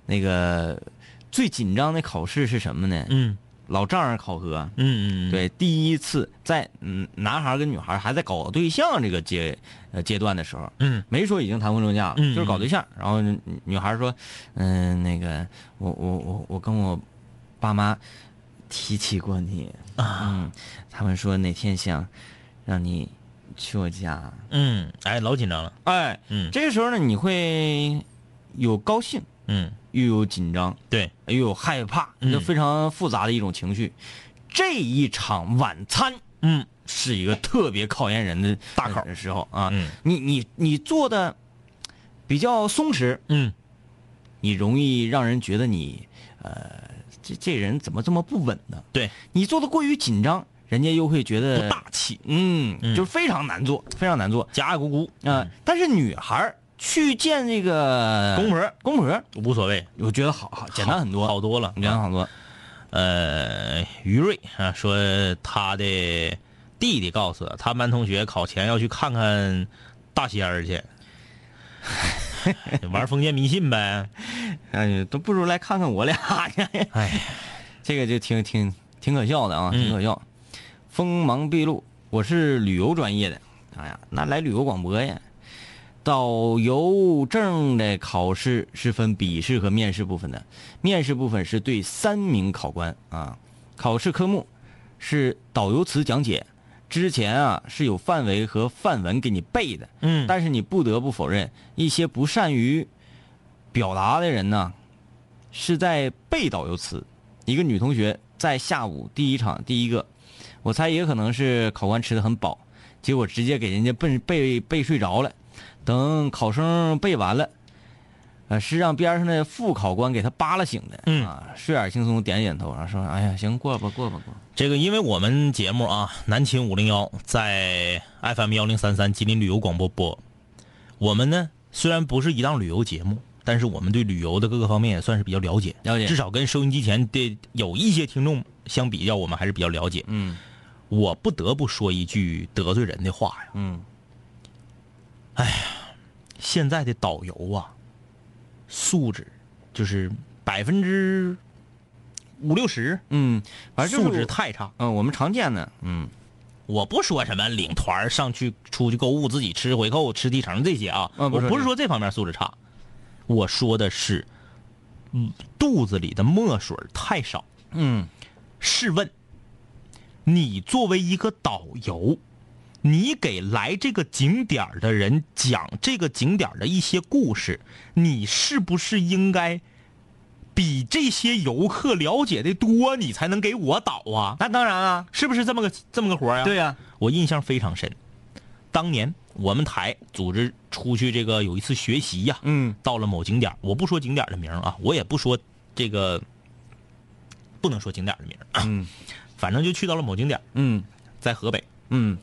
Speaker 2: 那个最紧张的考试是什么呢？
Speaker 3: 嗯
Speaker 2: 老丈人考核。
Speaker 3: 嗯嗯，
Speaker 2: 对，第一次在嗯男孩跟女孩还在搞对象这个阶呃阶段的时候，
Speaker 3: 嗯。
Speaker 2: 没说已经谈婚论嫁了，
Speaker 3: 嗯
Speaker 2: 就是搞对象。然后女女孩说，嗯、那个我我我我跟我爸妈提起过你，嗯，他们说哪天想让你去我家，
Speaker 3: 嗯，哎，老紧张了，
Speaker 2: 哎，
Speaker 3: 嗯。
Speaker 2: 这个时候呢，你会有高兴，
Speaker 3: 嗯，
Speaker 2: 又有紧张，
Speaker 3: 对，
Speaker 2: 又有害怕，
Speaker 3: 嗯。
Speaker 2: 就非常复杂的一种情绪。这一场晚餐，
Speaker 3: 嗯。
Speaker 2: 是一个特别考验人的
Speaker 3: 大考
Speaker 2: 的时候啊。
Speaker 3: 嗯。
Speaker 2: 你你你做的比较松弛，
Speaker 3: 嗯。
Speaker 2: 你容易让人觉得你呃，这这人怎么这么不稳呢？
Speaker 3: 对，
Speaker 2: 你做的过于紧张，人家又会觉得
Speaker 3: 不大气，
Speaker 2: 嗯，
Speaker 3: 嗯。
Speaker 2: 就是非常难做，非常难做。
Speaker 3: 夹咕咕
Speaker 2: 啊、但是女孩儿去见这个
Speaker 3: 公婆
Speaker 2: 公婆，
Speaker 3: 无所谓，
Speaker 2: 我觉得好好简单很多，
Speaker 3: 好多了，
Speaker 2: 简单好多。
Speaker 3: 呃，于瑞啊说他的弟弟告诉他，班同学考前要去看看大仙儿去，玩封建迷信呗。
Speaker 2: 哎，都不如来看看我俩呢。
Speaker 3: 哎，
Speaker 2: 这个就挺挺挺可笑的啊，
Speaker 3: 嗯
Speaker 2: 挺可笑。锋芒毕露，我是旅游专业的，哎呀，那来旅游广播呀。导游证的考试是分笔试和面试部分的，面试部分是对三名考官啊，考试科目是导游词讲解。之前啊是有范围和范文给你背的，
Speaker 3: 嗯
Speaker 2: 但是你不得不否认，一些不善于表达的人呢，是在背导游词。一个女同学在下午第一场第一个，我猜也可能是考官吃的很饱，结果直接给人家背背背睡着了。等考生背完了，呃，是让边上的副考官给他扒拉醒的。
Speaker 3: 嗯
Speaker 2: 啊，睡眼惺忪点点头，然后说：“哎呀，行，过吧，过吧，过。
Speaker 3: 这个，因为我们节目啊，南秦五零幺在 FM 幺零三三吉林旅游广播播。我们呢，虽然不是一档旅游节目，但是我们对旅游的各个方面也算是比较了解。
Speaker 2: 了解
Speaker 3: 至少跟收音机前的有一些听众相比较，我们还是比较了解。
Speaker 2: 嗯
Speaker 3: 我不得不说一句得罪人的话呀，
Speaker 2: 嗯，
Speaker 3: 现在的导游啊，素质就是百分之五六十，
Speaker 2: 嗯，反正就是
Speaker 3: 素质太差。
Speaker 2: 嗯，我们常见的，嗯
Speaker 3: 我不说什么领团上去出去购物自己吃回扣吃提成这些啊，
Speaker 2: 嗯不
Speaker 3: 我不是说这方面素质差，我说的是，嗯，肚子里的墨水太少。
Speaker 2: 嗯
Speaker 3: 试问，你作为一个导游，你给来这个景点儿的人讲这个景点儿的一些故事，你是不是应该比这些游客了解的多，你才能给我导啊？
Speaker 2: 那当然啊，
Speaker 3: 是不是这么个这么个活儿呀？
Speaker 2: 对呀、
Speaker 3: 我印象非常深。当年我们台组织出去这个有一次学习呀、
Speaker 2: 嗯
Speaker 3: 到了某景点儿，我不说景点儿的名啊，我也不说这个，不能说景点儿的名，
Speaker 2: 嗯
Speaker 3: 反正就去到了某景点儿，
Speaker 2: 嗯
Speaker 3: 在河北。
Speaker 2: 嗯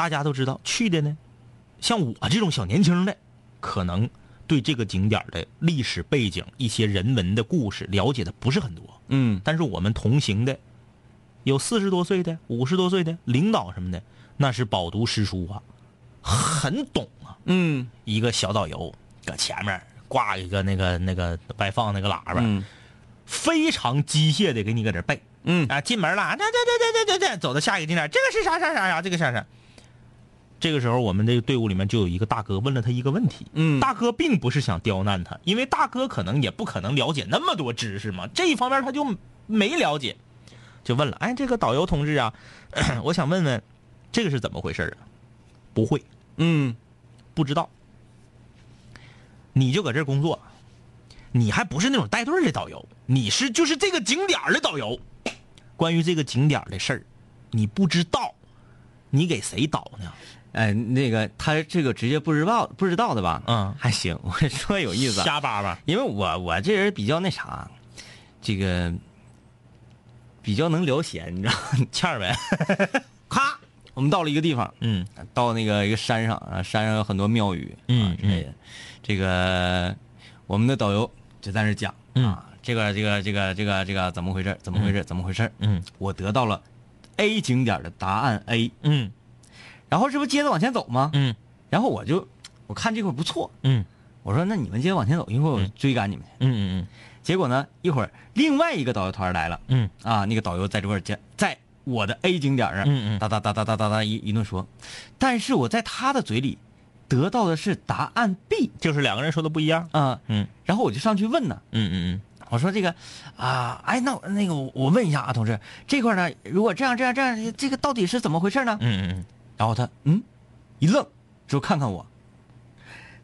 Speaker 3: 大家都知道，去的呢，像我这种小年轻的，可能对这个景点的历史背景、一些人文的故事了解的不是很多。
Speaker 2: 嗯
Speaker 3: 但是我们同行的，有四十多岁的、五十多岁的领导什么的，那是饱读诗书啊，很懂啊。
Speaker 2: 嗯
Speaker 3: 一个小导游搁前面挂一个那个那个外放那个喇叭，
Speaker 2: 嗯
Speaker 3: 非常机械的给你搁这背。
Speaker 2: 嗯
Speaker 3: 啊，进门了，对对对对对对，走到下一个景点，这个是啥啥啥啥，这个啥啥。这个时候，我们这个队伍里面就有一个大哥问了他一个问题。
Speaker 2: 嗯
Speaker 3: 大哥并不是想刁难他，因为大哥可能也不可能了解那么多知识嘛，这一方面他就没了解，就问了：“哎，这个导游同志啊，我想问问，这个是怎么回事啊？”不会，
Speaker 2: 嗯
Speaker 3: 不知道。你就搁这儿工作，你还不是那种带队的导游，你是就是这个景点儿的导游。关于这个景点儿的事儿，你不知道，你给谁导呢？
Speaker 2: 哎，那个他这个直接不知道不知道的吧？
Speaker 3: 嗯
Speaker 2: 还行，我说有意思啊，
Speaker 3: 瞎叭叭。
Speaker 2: 因为我我这人比较那啥，这个比较能聊闲，你知道吗？
Speaker 3: 欠儿呗。
Speaker 2: 咔，我们到了一个地方，
Speaker 3: 嗯
Speaker 2: 到那个一个山上啊，山上有很多庙宇，
Speaker 3: 嗯
Speaker 2: 啊之类的。这个我们的导游就在那讲
Speaker 3: 嗯
Speaker 2: 啊，这个这个这个这个这个怎么回事？怎么回事？怎么回事？
Speaker 3: 嗯
Speaker 2: 我得到了 A 景点的答案 A，
Speaker 3: 嗯
Speaker 2: 然后这不接着往前走吗？
Speaker 3: 嗯。
Speaker 2: 然后我就我看这块不错，
Speaker 3: 嗯。
Speaker 2: 我说那你们接着往前走，一会儿我追赶你们去。
Speaker 3: 嗯嗯
Speaker 2: 结果呢，一会儿另外一个导游团来了，
Speaker 3: 嗯。
Speaker 2: 啊，那个导游在这块儿，在我的 A 景点上，
Speaker 3: 嗯嗯。
Speaker 2: 哒哒哒哒哒哒哒一一顿说，但是我在他的嘴里得到的是答案 B
Speaker 3: 就是两个人说的不一样。
Speaker 2: 啊，
Speaker 3: 嗯。
Speaker 2: 然后我就上去问呢，
Speaker 3: 嗯嗯嗯。
Speaker 2: 我说这个啊，哎，那我那个我我问一下啊，同志，这块呢，如果这样这样这样，这个到底是怎么回事呢？
Speaker 3: 嗯嗯嗯
Speaker 2: 然后他嗯一愣，之后看看我，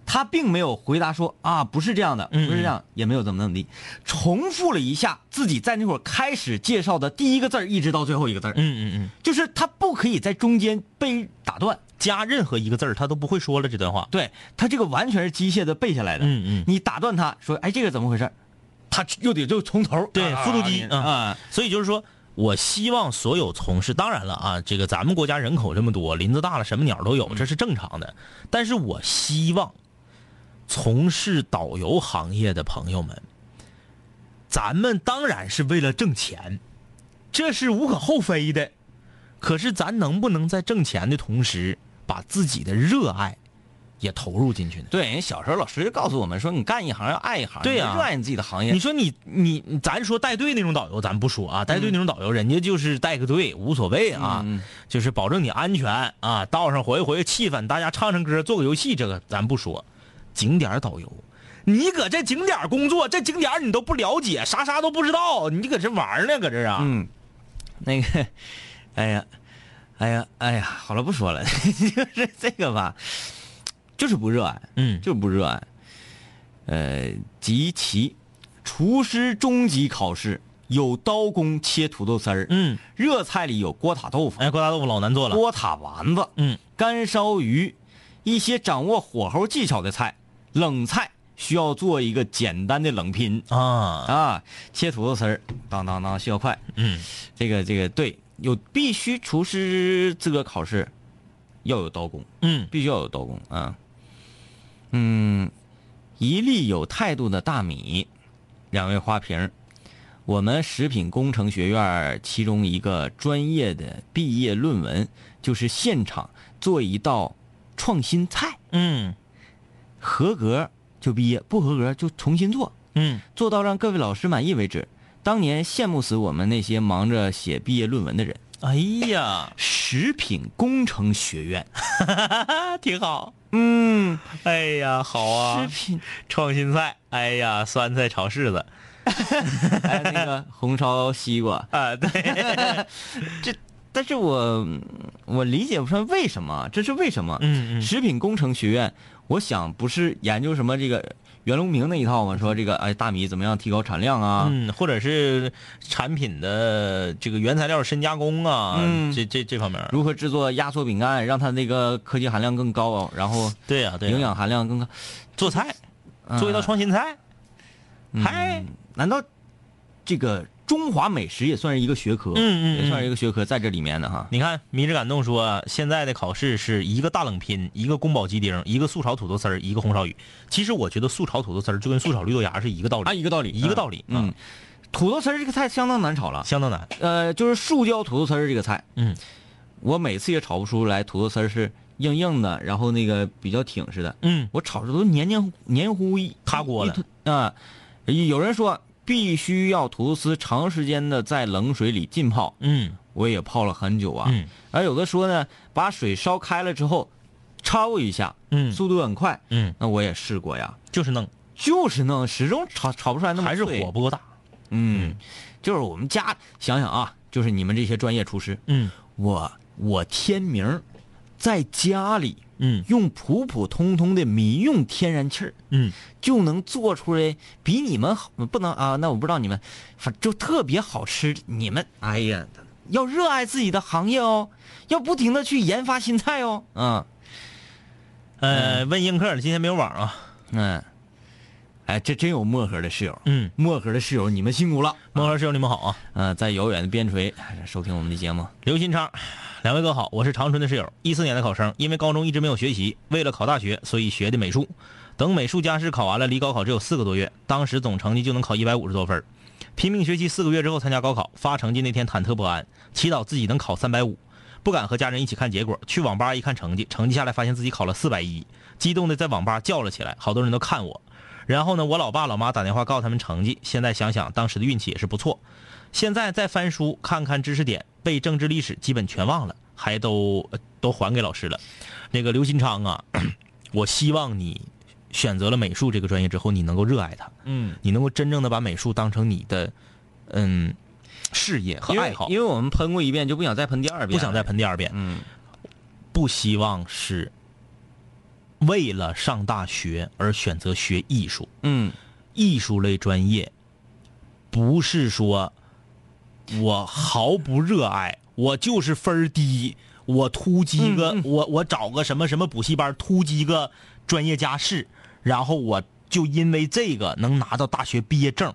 Speaker 2: 他并没有回答说啊不是这样的，不
Speaker 3: 嗯
Speaker 2: 是这样，也没有怎么怎么地，重复了一下自己在那会儿开始介绍的第一个字儿一直到最后一个字儿。
Speaker 3: 嗯嗯嗯，
Speaker 2: 就是他不可以在中间被打断，
Speaker 3: 加任何一个字儿他都不会说了这段话。
Speaker 2: 对他这个完全是机械的背下来的。
Speaker 3: 嗯嗯。
Speaker 2: 你打断他说，哎，这个怎么回事？他又得就从头。
Speaker 3: 对
Speaker 2: 啊
Speaker 3: 复读机
Speaker 2: 啊啊，
Speaker 3: 所以就是说，我希望所有从事，当然了啊，这个咱们国家人口这么多，林子大了什么鸟都有，这是正常的。但是我希望从事导游行业的朋友们，咱们当然是为了挣钱，这是无可厚非的。可是咱能不能在挣钱的同时，把自己的热爱也投入进去呢。
Speaker 2: 对，人小时候老师就告诉我们说，你干一行要爱一行，
Speaker 3: 对呀
Speaker 2: 你热爱你自己的行业。
Speaker 3: 你说你你你咱说带队那种导游，咱不说啊，带队那种导游，人家就是带个队无所谓啊，
Speaker 2: 嗯
Speaker 3: 就是保证你安全啊，道上活跃活跃气氛，大家唱唱歌，做个游戏，这个咱不说。景点导游，你搁这景点工作，这景点你都不了解，啥啥都不知道，你搁这玩呢，搁这啊？
Speaker 2: 嗯，那个，哎呀，哎呀，哎呀，好了，不说了，就是这个吧，就是不热爱，
Speaker 3: 嗯。
Speaker 2: 就是不热爱。呃，及其厨师中级考试有刀工切土豆丝儿，
Speaker 3: 嗯，
Speaker 2: 热菜里有锅塔豆腐、
Speaker 3: 哎，锅塔豆腐老难做了。
Speaker 2: 锅塔丸子，
Speaker 3: 嗯，
Speaker 2: 干烧鱼，一些掌握火候技巧的菜，冷菜需要做一个简单的冷拼。
Speaker 3: 啊，
Speaker 2: 啊，切土豆丝儿，当当当需要快，
Speaker 3: 嗯。
Speaker 2: 这个这个对，有必须厨师资格考试，要有刀工，
Speaker 3: 嗯。
Speaker 2: 必须要有刀工啊。嗯，一粒有态度的大米，两位花瓶儿我们食品工程学院其中一个专业的毕业论文就是现场做一道创新菜，
Speaker 3: 嗯
Speaker 2: 合格就毕业，不合格就重新做。
Speaker 3: 嗯，
Speaker 2: 做到让各位老师满意为止。当年羡慕死我们那些忙着写毕业论文的人。
Speaker 3: 哎呀，
Speaker 2: 食品工程学院，
Speaker 3: 挺好。
Speaker 2: 嗯，
Speaker 3: 哎呀，好啊
Speaker 2: 食，品，
Speaker 3: 创新菜。哎呀，酸菜炒柿子。
Speaker 2: 还 有那个 红烧西瓜，
Speaker 3: 啊，对，
Speaker 2: 这，但是我我理解不出来为什么，这是为什么？
Speaker 3: 嗯嗯
Speaker 2: 食品工程学院，我想不是研究什么这个袁隆平那一套嘛？说这个哎大米怎么样提高产量啊？
Speaker 3: 嗯，或者是产品的这个原材料深加工啊，
Speaker 2: 嗯
Speaker 3: 这这这方面。
Speaker 2: 如何制作压缩饼干，让它那个科技含量更高，然后
Speaker 3: 对呀、对呀、
Speaker 2: 营养含量更高？
Speaker 3: 做菜，
Speaker 2: 嗯
Speaker 3: 做一道创新菜，还
Speaker 2: 难道这个中华美食也算是一个学科？
Speaker 3: 嗯嗯嗯
Speaker 2: 也算是一个学科在这里面的哈。
Speaker 3: 你看，迷之感动说，现在的考试是一个大冷拼，一个宫保鸡丁，一个素炒土豆丝儿，一个红烧鱼。其实我觉得素炒土豆丝儿就跟素炒绿豆芽是一个道理
Speaker 2: 啊，一个道理，
Speaker 3: 一个道理
Speaker 2: 嗯
Speaker 3: 啊，
Speaker 2: 土豆丝儿这个菜相当难炒了，
Speaker 3: 相当难。
Speaker 2: 呃，就是树椒土豆丝儿这个菜，
Speaker 3: 嗯，
Speaker 2: 我每次也炒不出来土豆丝儿是硬硬的，然后那个比较挺似的，
Speaker 3: 嗯，
Speaker 2: 我炒着都黏黏黏糊糊
Speaker 3: 塌锅了
Speaker 2: 啊。有人说必须要吐司长时间的在冷水里浸泡，
Speaker 3: 嗯。
Speaker 2: 我也泡了很久啊。
Speaker 3: 嗯。
Speaker 2: 而有的说呢，把水烧开了之后，焯一下，
Speaker 3: 嗯。
Speaker 2: 速度很快。
Speaker 3: 嗯，
Speaker 2: 那我也试过呀，
Speaker 3: 就是弄，
Speaker 2: 就是弄，始终炒炒不出来那么
Speaker 3: 还是火不够大。
Speaker 2: 嗯，就是我们家想想啊，就是你们这些专业厨师，
Speaker 3: 嗯。
Speaker 2: 我我天明在家里
Speaker 3: 嗯
Speaker 2: 用普普通通的民用天然气儿，
Speaker 3: 嗯，
Speaker 2: 就能做出来比你们好，不能啊？那我不知道你们，反就特别好吃。你们哎呀，要热爱自己的行业哦，要不停的去研发新菜哦。嗯
Speaker 3: 呃，问映客，今天没有网啊？
Speaker 2: 嗯，哎，这真有漠河的室友，
Speaker 3: 嗯，
Speaker 2: 漠河的室友，你们辛苦了。
Speaker 3: 漠河室友，你们好啊。
Speaker 2: 嗯、在遥远的边陲哎收听我们的节目。
Speaker 3: 刘新昌，两位哥好，我是长春的室友，一四年的考生，因为高中一直没有学习，为了考大学，所以学的美术。等美术加试考完了，离高考只有四个多月，当时总成绩就能考一百五十多分拼命学习四个月之后参加高考，发成绩那天忐忑不安，祈祷自己能考三百五，不敢和家人一起看结果，去网吧一看成绩，成绩下来发现自己考了四百一，激动的在网吧叫了起来，好多人都看我。然后呢，我老爸老妈打电话告诉他们成绩，现在想想当时的运气也是不错。现在再翻书看看知识点，背政治历史基本全忘了，还都呃都还给老师了。那个刘新昌啊，我希望你选择了美术这个专业之后，你能够热爱它，
Speaker 2: 嗯，
Speaker 3: 你能够真正的把美术当成你的嗯事业和爱好，
Speaker 2: 为因为我们喷过一遍，就不想再喷第二遍，
Speaker 3: 不想再。喷第二遍。
Speaker 2: 嗯
Speaker 3: 不希望是为了上大学而选择学艺术。
Speaker 2: 嗯
Speaker 3: 艺术类专业，不是说我毫不热爱，我就是分儿低，我突击个、
Speaker 2: 嗯嗯
Speaker 3: 我我找个什么什么补习班突击个专业加试，然后我就因为这个能拿到大学毕业证，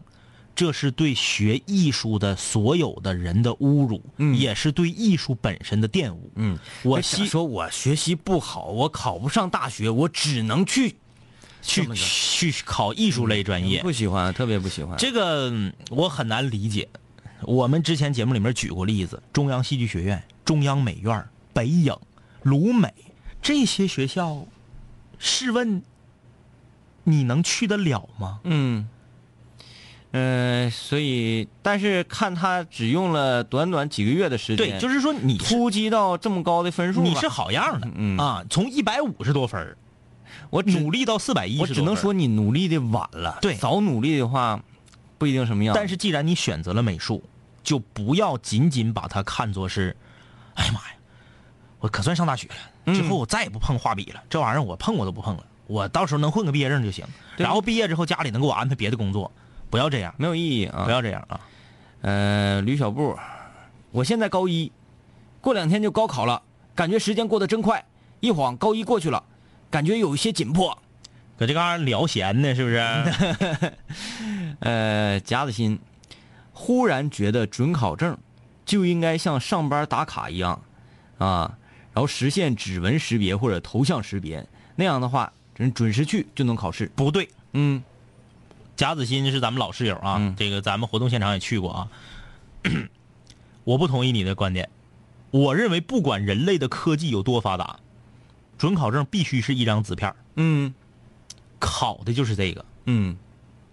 Speaker 3: 这是对学艺术的所有的人的侮辱，
Speaker 2: 嗯
Speaker 3: 也是对艺术本身的玷污。
Speaker 2: 嗯，
Speaker 3: 我希
Speaker 2: 希说我学习不好，我考不上大学，我只能去
Speaker 3: 去去考艺术类专业，
Speaker 2: 不喜欢，特别不喜欢。
Speaker 3: 这个嗯我很难理解。我们之前节目里面举过例子，中央戏剧学院、中央美院、北影、鲁美这些学校，试问，你能去得了吗？
Speaker 2: 嗯，呃，所以，但是看他只用了短短几个月的时间，
Speaker 3: 对，就是说你
Speaker 2: 突击到这么高的分数，
Speaker 3: 你是好样的，
Speaker 2: 嗯
Speaker 3: 啊，从一百五十多分儿
Speaker 2: 我
Speaker 3: 努力到四百一，
Speaker 2: 我只能说，你努力的晚了，
Speaker 3: 对
Speaker 2: 早努力的话，不一定什么样。
Speaker 3: 但是既然你选择了美术，就不要仅仅把它看作是，哎呀妈呀，我可算上大学了，之后我再也不碰画笔了，这玩意儿我碰我都不碰了，我到时候能混个毕业证就行。然后毕业之后家里能给我安排别的工作，不要这样，
Speaker 2: 没有意义啊，
Speaker 3: 不要这样啊。
Speaker 2: 呃，吕小布，我现在高一，过两天就高考了，感觉时间过得真快，一晃高一过去了，感觉有一些紧迫。
Speaker 3: 搁这嘎聊闲呢，是不是？
Speaker 2: 呃，夹子心，忽然觉得准考证就应该像上班打卡一样，啊，然后实现指纹识别或者头像识别，那样的话，人准时去就能考试。
Speaker 3: 不对，
Speaker 2: 嗯
Speaker 3: 贾子欣是咱们老室友啊，
Speaker 2: 嗯。
Speaker 3: 这个咱们活动现场也去过啊。我不同意你的观点，我认为不管人类的科技有多发达，准考证必须是一张纸片儿。
Speaker 2: 嗯。
Speaker 3: 考的就是这个。
Speaker 2: 嗯，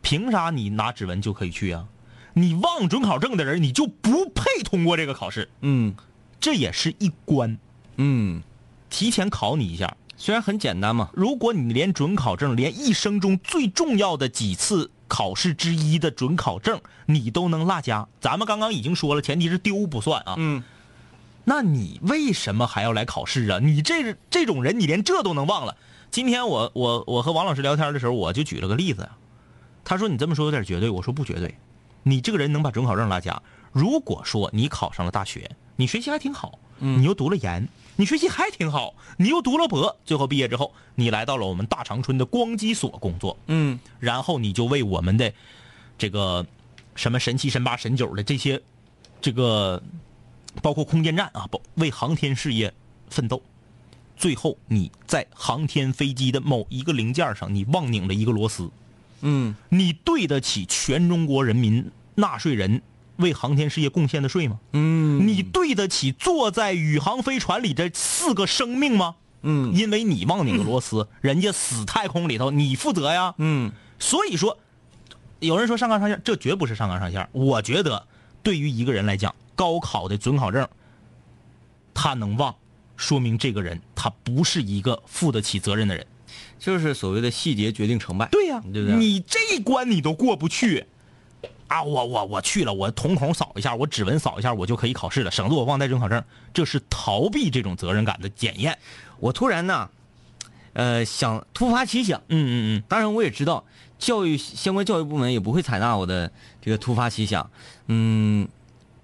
Speaker 3: 凭啥你拿指纹就可以去啊？你忘准考证的人，你就不配通过这个考试，
Speaker 2: 嗯。
Speaker 3: 这也是一关，
Speaker 2: 嗯，
Speaker 3: 提前考你一下。
Speaker 2: 虽然很简单嘛，
Speaker 3: 如果你连准考证，连一生中最重要的几次考试之一的准考证，你都能落家，咱们刚刚已经说了，前提是丢不算啊。
Speaker 2: 嗯，
Speaker 3: 那你为什么还要来考试啊？你这这种人，你连这都能忘了。今天我我我和王老师聊天的时候，我就举了个例子啊。他说你这么说有点绝对，我说不绝对。你这个人能把准考证落家，如果说你考上了大学，你学习还挺好，你又读了研，你学习还挺好，你又读了博，最后毕业之后，你来到了我们大长春的光机所工作，
Speaker 2: 嗯
Speaker 3: 然后你就为我们的这个什么神七、神八、神九的这些这个包括空间站啊，包为航天事业奋斗。最后你在航天飞机的某一个零件上，你忘拧了一个螺丝，
Speaker 2: 嗯
Speaker 3: 你对得起全中国人民纳税人为航天事业贡献的税吗？
Speaker 2: 嗯
Speaker 3: 你对得起坐在宇航飞船里这四个生命吗？
Speaker 2: 嗯
Speaker 3: 因为你忘拧个螺丝，人家死太空里头，你负责呀。
Speaker 2: 嗯
Speaker 3: 所以说，有人说上纲上线，这绝不是上纲上线。我觉得，对于一个人来讲，高考的准考证，他能忘，说明这个人他不是一个负得起责任的人。
Speaker 2: 就是所谓的细节决定成败。
Speaker 3: 对呀、
Speaker 2: 对不对？
Speaker 3: 你这一关你都过不去，啊，我我我去了，我瞳孔扫一下，我指纹扫一下，我就可以考试了，省得我忘带准考证。这是逃避这种责任感的检验。
Speaker 2: 我突然呢，呃，想突发奇想，
Speaker 3: 嗯嗯嗯
Speaker 2: 当然我也知道教育相关教育部门也不会采纳我的这个突发奇想。嗯，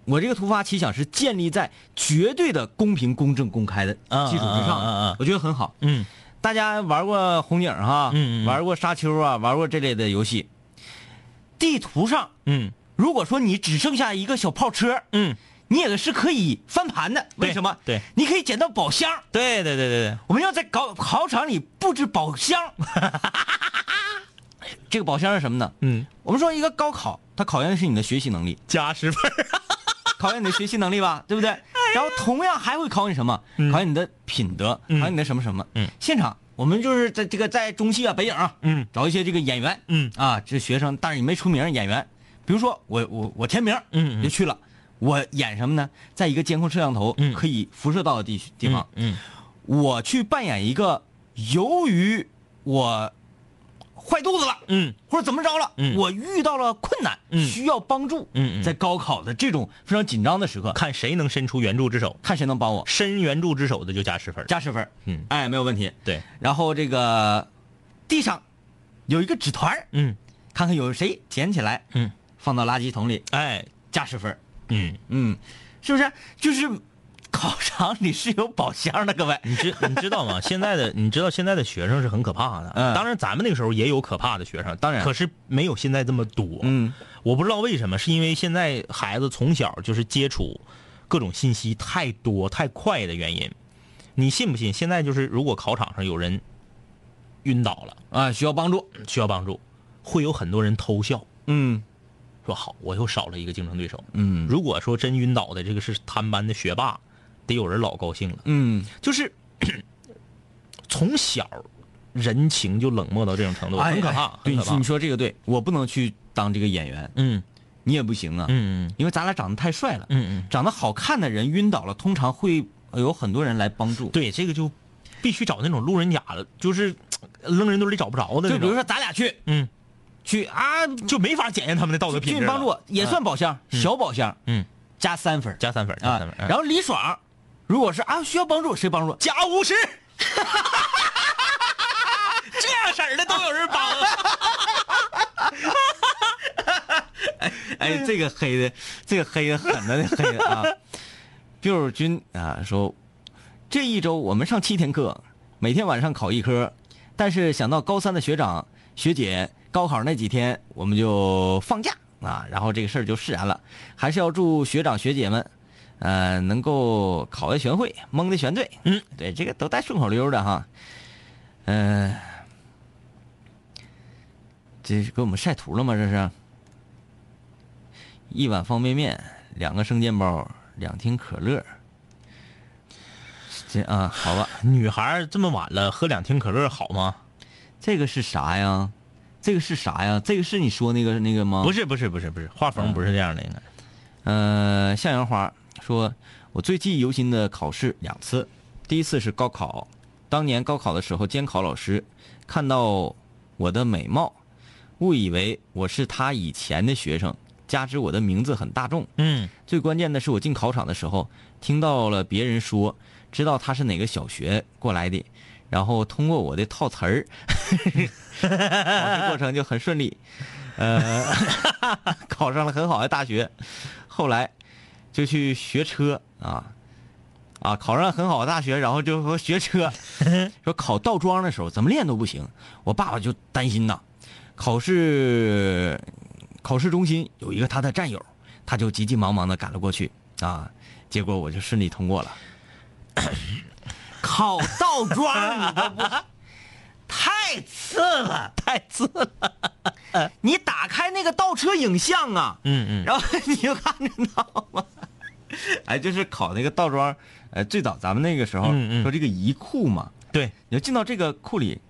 Speaker 2: 我这个突发奇想是建立在绝对的公平、公正、公开的
Speaker 3: 嗯
Speaker 2: 基础之上我觉得很好。
Speaker 3: 嗯
Speaker 2: 大家玩过红警哈，玩过沙丘啊，玩过这类的游戏。地图上，
Speaker 3: 嗯
Speaker 2: 如果说你只剩下一个小炮车，
Speaker 3: 嗯，
Speaker 2: 你也是可以翻盘的。为什么？
Speaker 3: 对
Speaker 2: 你可以捡到宝箱。
Speaker 3: 对对对对对，
Speaker 2: 我们要在考考场里布置宝箱。这个宝箱是什么呢？
Speaker 3: 嗯，
Speaker 2: 我们说一个高考，它考验的是你的学习能力，
Speaker 3: 加十分儿。
Speaker 2: 考验你的学习能力吧，对不对？然后同样还会考你什么？考验你的品德，
Speaker 3: 嗯
Speaker 2: 考验你的什么什么？
Speaker 3: 嗯，
Speaker 2: 现场我们就是在这个在中戏啊、北影啊，
Speaker 3: 嗯。
Speaker 2: 找一些这个演员，
Speaker 3: 嗯。
Speaker 2: 啊，这学生，但是你没出名演员，比如说我我我填名，
Speaker 3: 嗯嗯。
Speaker 2: 就去了，我演什么呢？在一个监控摄像头
Speaker 3: 嗯。
Speaker 2: 可以辐射到的地地方，
Speaker 3: 嗯。
Speaker 2: 我去扮演一个由于我坏肚子了，
Speaker 3: 嗯。
Speaker 2: 或者怎么着了，
Speaker 3: 嗯。
Speaker 2: 我遇到了困难，
Speaker 3: 嗯。
Speaker 2: 需要帮助，
Speaker 3: 嗯嗯。
Speaker 2: 在高考的这种非常紧张的时刻，
Speaker 3: 看谁能伸出援助之手，
Speaker 2: 看谁能帮我，
Speaker 3: 伸援助之手的就加十分儿。
Speaker 2: 加十分，
Speaker 3: 嗯。
Speaker 2: 哎，没有问题。
Speaker 3: 对，
Speaker 2: 然后这个地上有一个纸团儿
Speaker 3: 嗯。
Speaker 2: 看看有谁捡起来，
Speaker 3: 嗯，
Speaker 2: 放到垃圾桶里，
Speaker 3: 哎。
Speaker 2: 加十分，
Speaker 3: 嗯，
Speaker 2: 嗯，是不是？就是考场里是有宝箱的，各位。
Speaker 3: 你知你知道吗？现在的你知道现在的学生是很可怕的。
Speaker 2: 嗯
Speaker 3: 当然咱们那个时候也有可怕的学生，
Speaker 2: 当然
Speaker 3: 可是没有现在这么多。
Speaker 2: 嗯，
Speaker 3: 我不知道为什么，是因为现在孩子从小就是接触各种信息太多太快的原因。你信不信？现在就是如果考场上有人晕倒了，
Speaker 2: 啊，需要帮助。
Speaker 3: 需要帮助，会有很多人偷笑，
Speaker 2: 嗯
Speaker 3: 说好，我又少了一个竞争对手。
Speaker 2: 嗯
Speaker 3: 如果说真晕倒的这个是他们班的学霸，得有人老高兴了。
Speaker 2: 嗯
Speaker 3: 就是 从小人情就冷漠到这种程度，很可怕，
Speaker 2: 对，你说这个对，我不能去当这个演员，
Speaker 3: 嗯
Speaker 2: 你也不行啊，
Speaker 3: 嗯嗯
Speaker 2: 因为咱俩长得太帅了，
Speaker 3: 嗯嗯，
Speaker 2: 长得好看的人晕倒了，通常会有很多人来帮助。，
Speaker 3: 对，这个就必须找那种路人甲了，就是 呃扔人堆里找不着的。
Speaker 2: 就比如说咱俩去
Speaker 3: 嗯，
Speaker 2: 去啊，
Speaker 3: 就没法检验他们的道德品质。
Speaker 2: 去帮助我也算宝箱，小宝箱，
Speaker 3: 嗯，
Speaker 2: 加三分
Speaker 3: 加三分，加
Speaker 2: 啊
Speaker 3: 三分。。嗯
Speaker 2: 然后李爽，如果是啊需要帮助，谁帮助？
Speaker 3: 加五十，这样式儿的都有人帮。
Speaker 2: 哎，这个黑的，这个黑的狠的那黑的啊！biu 友军啊说，这一周我们上七天课，每天晚上考一科，但是想到高三的学长学姐高考那几天，我们就放假啊，然后这个事儿就释然了。还是要祝学长学姐们，呃，能够考的全会，蒙的全对。
Speaker 3: 嗯，
Speaker 2: 对，这个都带顺口溜的哈。嗯、这是给我们晒图了吗？这是。一碗方便面，两个生煎包，两听可乐。这啊，好吧，
Speaker 3: 女孩这么晚了喝两听可乐好吗？
Speaker 2: 这个是啥呀？这个是啥呀？这个是你说那个那个吗？
Speaker 3: 不是不是不是不是，画风不是这样的，应该。
Speaker 2: 呃，向阳花说，我最记忆犹新的考试两次，第一次是高考，当年高考的时候，监考老师看到我的美貌，误以为我是他以前的学生，加之我的名字很大众，
Speaker 3: 嗯。
Speaker 2: 最关键的是，我进考场的时候听到了别人说，知道他是哪个小学过来的，然后通过我的套词儿，考试过程就很顺利，呃，考上了很好的大学。后来就去学车啊啊，考上很好的大学，然后就说学车，说考倒桩的时候怎么练都不行，我爸爸就担心呐。考试考试中心有一个他的战友，他就急急忙忙的赶了过去啊，结果我就顺利通过了。考倒桩你都不，太次了，太次了！你打开那个倒车影像啊，
Speaker 3: 嗯嗯，
Speaker 2: 然后你就看着到吗？哎，就是考那个倒桩，呃，最早咱们那个时候说这个移库嘛，
Speaker 3: 对，
Speaker 2: 你要进到这个库里，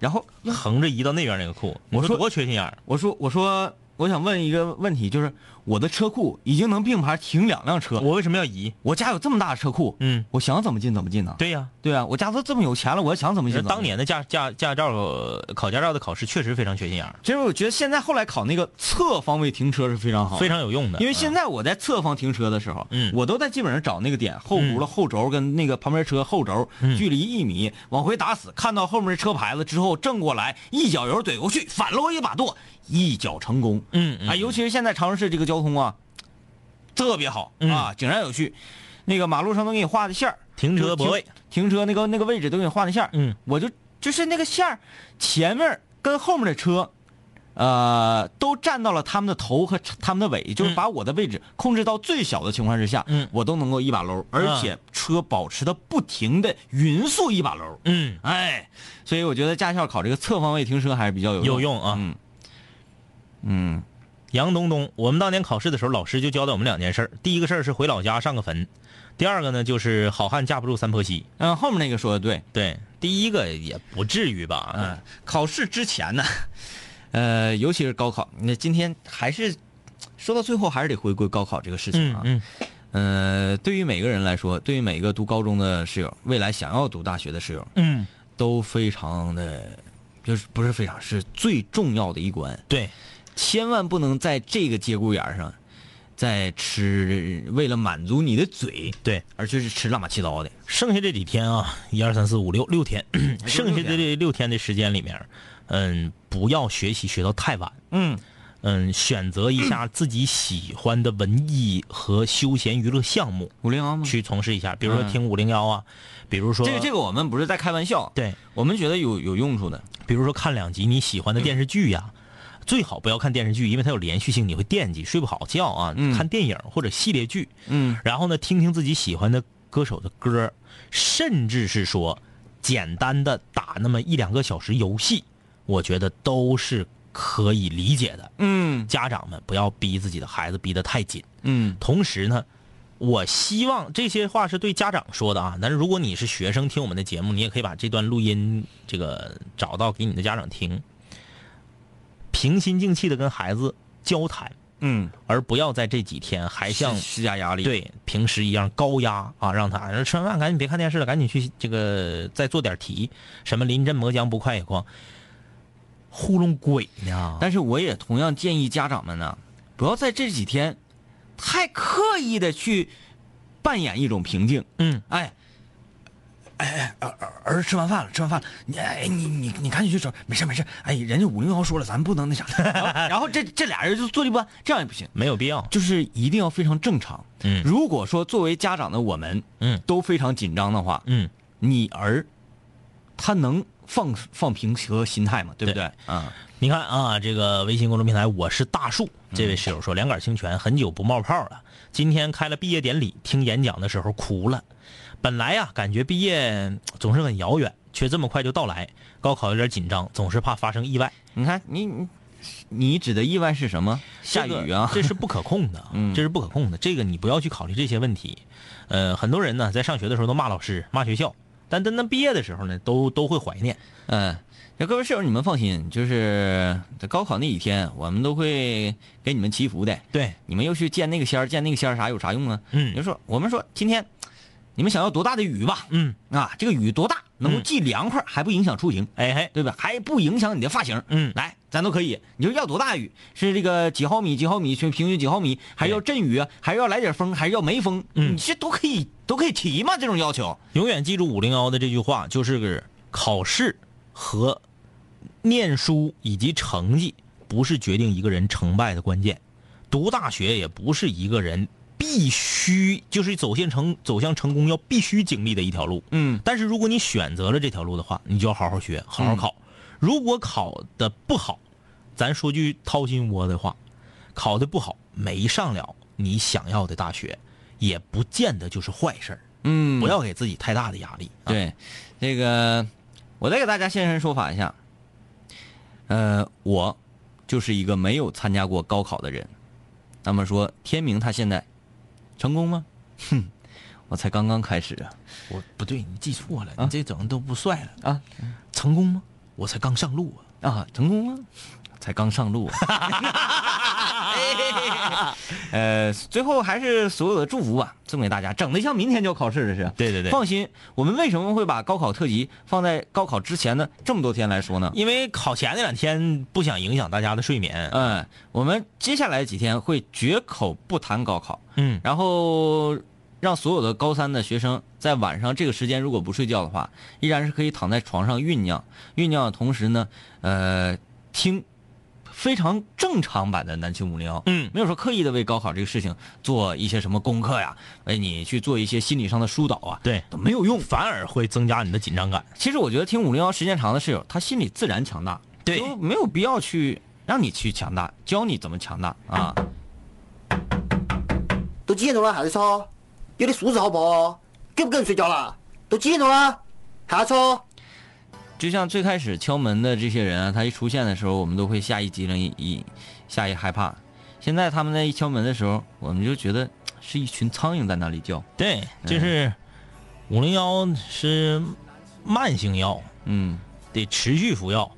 Speaker 2: 然后
Speaker 3: 横着移到那边那个库，
Speaker 2: 我说
Speaker 3: 多缺心眼儿。
Speaker 2: 我说我说我想问一个问题，就是我的车库已经能并排停两辆车，
Speaker 3: 我为什么要移？
Speaker 2: 我家有这么大的车库，
Speaker 3: 嗯，
Speaker 2: 我想怎么进怎么进呢？
Speaker 3: 对呀、
Speaker 2: 对呀，我家都这么有钱了，我想怎么进怎么进。
Speaker 3: 当年的驾驾驾照呃考驾照的考试确实非常缺心眼儿，
Speaker 2: 其实我觉得现在后来考那个侧方位停车是非常好的，
Speaker 3: 非常有用的。
Speaker 2: 因为现
Speaker 3: 在
Speaker 2: 在我在侧方停车的时候，
Speaker 3: 嗯
Speaker 2: 我都在基本上找那个点，后轱辘后轴跟那个旁边车后轴
Speaker 3: 嗯
Speaker 2: 距离一米，往回打死，看到后面车牌子之后正过来，一脚油怼过去，反了我一把舵，一脚成功。
Speaker 3: 嗯嗯。
Speaker 2: 啊，尤其是现在长春市这个交通啊，特别好
Speaker 3: 嗯。
Speaker 2: 啊，井然有序，那个马路上都给你画的线儿
Speaker 3: 停车泊位，
Speaker 2: 停车那个那个位置都给你画的线儿
Speaker 3: 嗯，
Speaker 2: 我就就是那个线儿，前面跟后面的车，呃，都占到了他们的头和他们的尾，就是把我的位置控制到最小的情况之下，
Speaker 3: 嗯。
Speaker 2: 我都能够一把搂，而且车保持的不停的匀速一把搂，
Speaker 3: 嗯，
Speaker 2: 哎，所以我觉得驾校考这个侧方位停车还是比较有用。
Speaker 3: 有用啊。
Speaker 2: 嗯嗯
Speaker 3: 杨东东，我们当年考试的时候，老师就交代我们两件事儿。第一个事儿是回老家上个坟，第二个呢就是好汉架不住三坡西。
Speaker 2: 嗯，后面那个说的对，
Speaker 3: 对，第一个也不至于吧？
Speaker 2: 嗯，考试之前呢，呃，尤其是高考，那今天还是说到最后还是得回归高考这个事情啊。
Speaker 3: 嗯嗯
Speaker 2: 呃，对于每个人来说，对于每个读高中的室友，未来想要读大学的室友，
Speaker 3: 嗯，
Speaker 2: 都非常的，就是不是非常，是最重要的一关。
Speaker 3: 对，
Speaker 2: 千万不能在这个节骨眼儿上，再吃为了满足你的嘴，
Speaker 3: 对，
Speaker 2: 而去是吃乱七八糟的。
Speaker 3: 剩下这几天啊，一二三四五六六天，剩下的这六天的时间里面，嗯，不要学习学到太晚。
Speaker 2: 嗯
Speaker 3: 嗯，选择一下自己喜欢的文艺和休闲娱乐项目
Speaker 2: 五零幺吗？
Speaker 3: 去从事一下，比如说
Speaker 2: 嗯
Speaker 3: 听五零幺啊，比如说
Speaker 2: 这个这个我们不是在开玩笑，
Speaker 3: 对，
Speaker 2: 我们觉得有有用处的。
Speaker 3: 比如说看两集你喜欢的电视剧呀，最好不要看电视剧，因为它有连续性，你会惦记，睡不好觉啊。
Speaker 2: 嗯。
Speaker 3: 看电影或者系列剧，
Speaker 2: 嗯。
Speaker 3: 然后呢，听听自己喜欢的歌手的歌，甚至是说简单的打那么一两个小时游戏，我觉得都是可以理解的。
Speaker 2: 嗯。
Speaker 3: 家长们不要逼自己的孩子逼得太紧，
Speaker 2: 嗯。
Speaker 3: 同时呢，我希望这些话是对家长说的啊，但是如果你是学生听我们的节目，你也可以把这段录音这个找到给你的家长听，平心静气的跟孩子交谈，
Speaker 2: 嗯，
Speaker 3: 而不要在这几天还像
Speaker 2: 施施加压力，，
Speaker 3: 对平时一样高压啊，让他说吃完饭赶紧别看电视了，赶紧去这个再做点题，什么临阵磨枪不快也慌，糊弄鬼呢。
Speaker 2: 但是我也同样建议家长们呢，不要在这几天太刻意的去扮演一种平静。
Speaker 3: 嗯，
Speaker 2: 哎，哎哎，儿儿儿吃完饭了，吃完饭了，你哎你你你赶紧去找，没事没事，哎，人家五零幺说了，咱不能那啥，然后这这俩人就坐立不安，这样也不行，
Speaker 3: 没有必要。
Speaker 2: 就是一定要非常正常。
Speaker 3: 嗯
Speaker 2: 如果说作为家长的我们，
Speaker 3: 嗯
Speaker 2: 都非常紧张的话，
Speaker 3: 嗯，
Speaker 2: 你儿他能放放平和心态吗？对不对？
Speaker 3: 对
Speaker 2: 啊，
Speaker 3: 你看啊，这个微信公众平台我是大树，这位室友说两杆清泉很久不冒泡了，今天开了毕业典礼，听演讲的时候哭了。本来呀、感觉毕业总是很遥远，却这么快就到来，高考有点紧张，总是怕发生意外。
Speaker 2: 你看你你你指的意外是什么？下雨啊？
Speaker 3: 这是不可控的，
Speaker 2: 嗯
Speaker 3: 这是不可控的。这个你不要去考虑这些问题。呃，很多人呢在上学的时候都骂老师、骂学校，但等到毕业的时候呢，都都会怀念。
Speaker 2: 嗯，那各位室友你们放心，就是在高考那几天，我们都会给你们祈福的。
Speaker 3: 对，
Speaker 2: 你们又去见那个仙儿，见那个仙儿啥有啥用啊？
Speaker 3: 嗯
Speaker 2: 就说我们说今天你们想要多大的雨吧？
Speaker 3: 嗯，
Speaker 2: 啊，这个雨多大能够
Speaker 3: 嗯
Speaker 2: 既凉快还不影响出行，
Speaker 3: 哎嘿，
Speaker 2: 对吧？还不影响你的发型。
Speaker 3: 嗯
Speaker 2: 来，咱都可以。你说要多大雨？是这个几毫米、几毫米，平平均几毫米？还是要阵雨啊？还是要来点风？还是要没风？
Speaker 3: 嗯
Speaker 2: 你这都可以，都可以提嘛，这种要求。
Speaker 3: 永远记住五零幺的这句话，就是个考试和念书以及成绩不是决定一个人成败的关键，读大学也不是一个人必须就是走向成走向成功要必须经历的一条路。
Speaker 2: 嗯
Speaker 3: 但是如果你选择了这条路的话，你就要好好学，好好考。如果考的不好，咱说句掏心窝的话，考的不好，没上了你想要的大学，也不见得就是坏事儿。
Speaker 2: 嗯
Speaker 3: 不要给自己太大的压力。啊，
Speaker 2: 对，这个我再给大家现身说法一下。呃，我就是一个没有参加过高考的人。那么说，天明他现在成功吗？哼，我才刚刚开始啊！
Speaker 3: 我不对，你记错了，你这整的都不帅了
Speaker 2: 啊！
Speaker 3: 成功吗？我才刚上路啊！
Speaker 2: 啊，成功了，才刚上路。呃，最后还是所有的祝福吧，送给大家，整的像明天就要考试的似的。
Speaker 3: 对对对
Speaker 2: 放心，我们为什么会把高考特辑放在高考之前的这么多天来说呢？
Speaker 3: 因为考前那两天不想影响大家的睡眠。
Speaker 2: 嗯，我们接下来几天会绝口不谈高考，
Speaker 3: 嗯，
Speaker 2: 然后让所有的高三的学生在晚上这个时间如果不睡觉的话，依然是可以躺在床上酝酿，酝酿的同时呢，呃，听非常正常版的南青五零幺，
Speaker 3: 嗯
Speaker 2: 没有说刻意的为高考这个事情做一些什么功课呀，为你去做一些心理上的疏导啊，
Speaker 3: 对
Speaker 2: 都没有用。
Speaker 3: 反而会增加你的紧张感。
Speaker 2: 其实我觉得听五零幺时间长的室友，他心里自然强大，
Speaker 3: 对
Speaker 2: 就没有必要去让你去强大，教你怎么强大啊。
Speaker 6: 都几点钟了还在吵？有点素质好不好？给不给人睡觉了？都几点钟了还在吵？
Speaker 2: 就像最开始敲门的这些人啊，他一出现的时候，我们都会下一激灵，一一下一害怕。现在他们在一敲门的时候，我们就觉得是一群苍蝇在那里叫。
Speaker 3: 对，就是五零幺是慢性药，
Speaker 2: 嗯，
Speaker 3: 得持续服药。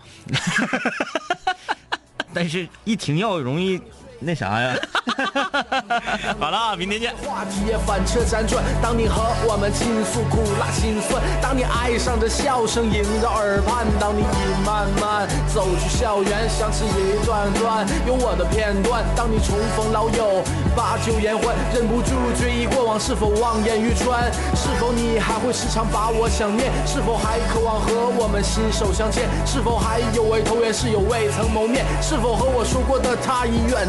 Speaker 2: 但是一停药容易那啥呀。
Speaker 3: 好了，明天见。
Speaker 7: 话题也反车辗转。当你和我们倾诉苦辣心酸，当你爱上这笑声萦绕耳畔，当你已慢慢走去校园，想起一段段有我的片段。当你重逢老友，把酒言欢，忍不住追忆过往，是否望眼欲穿？是否你还会时常把我想念？是否还渴望和我们心手相牵？是否还有位投缘室友未曾谋面？是否和我说过的他已远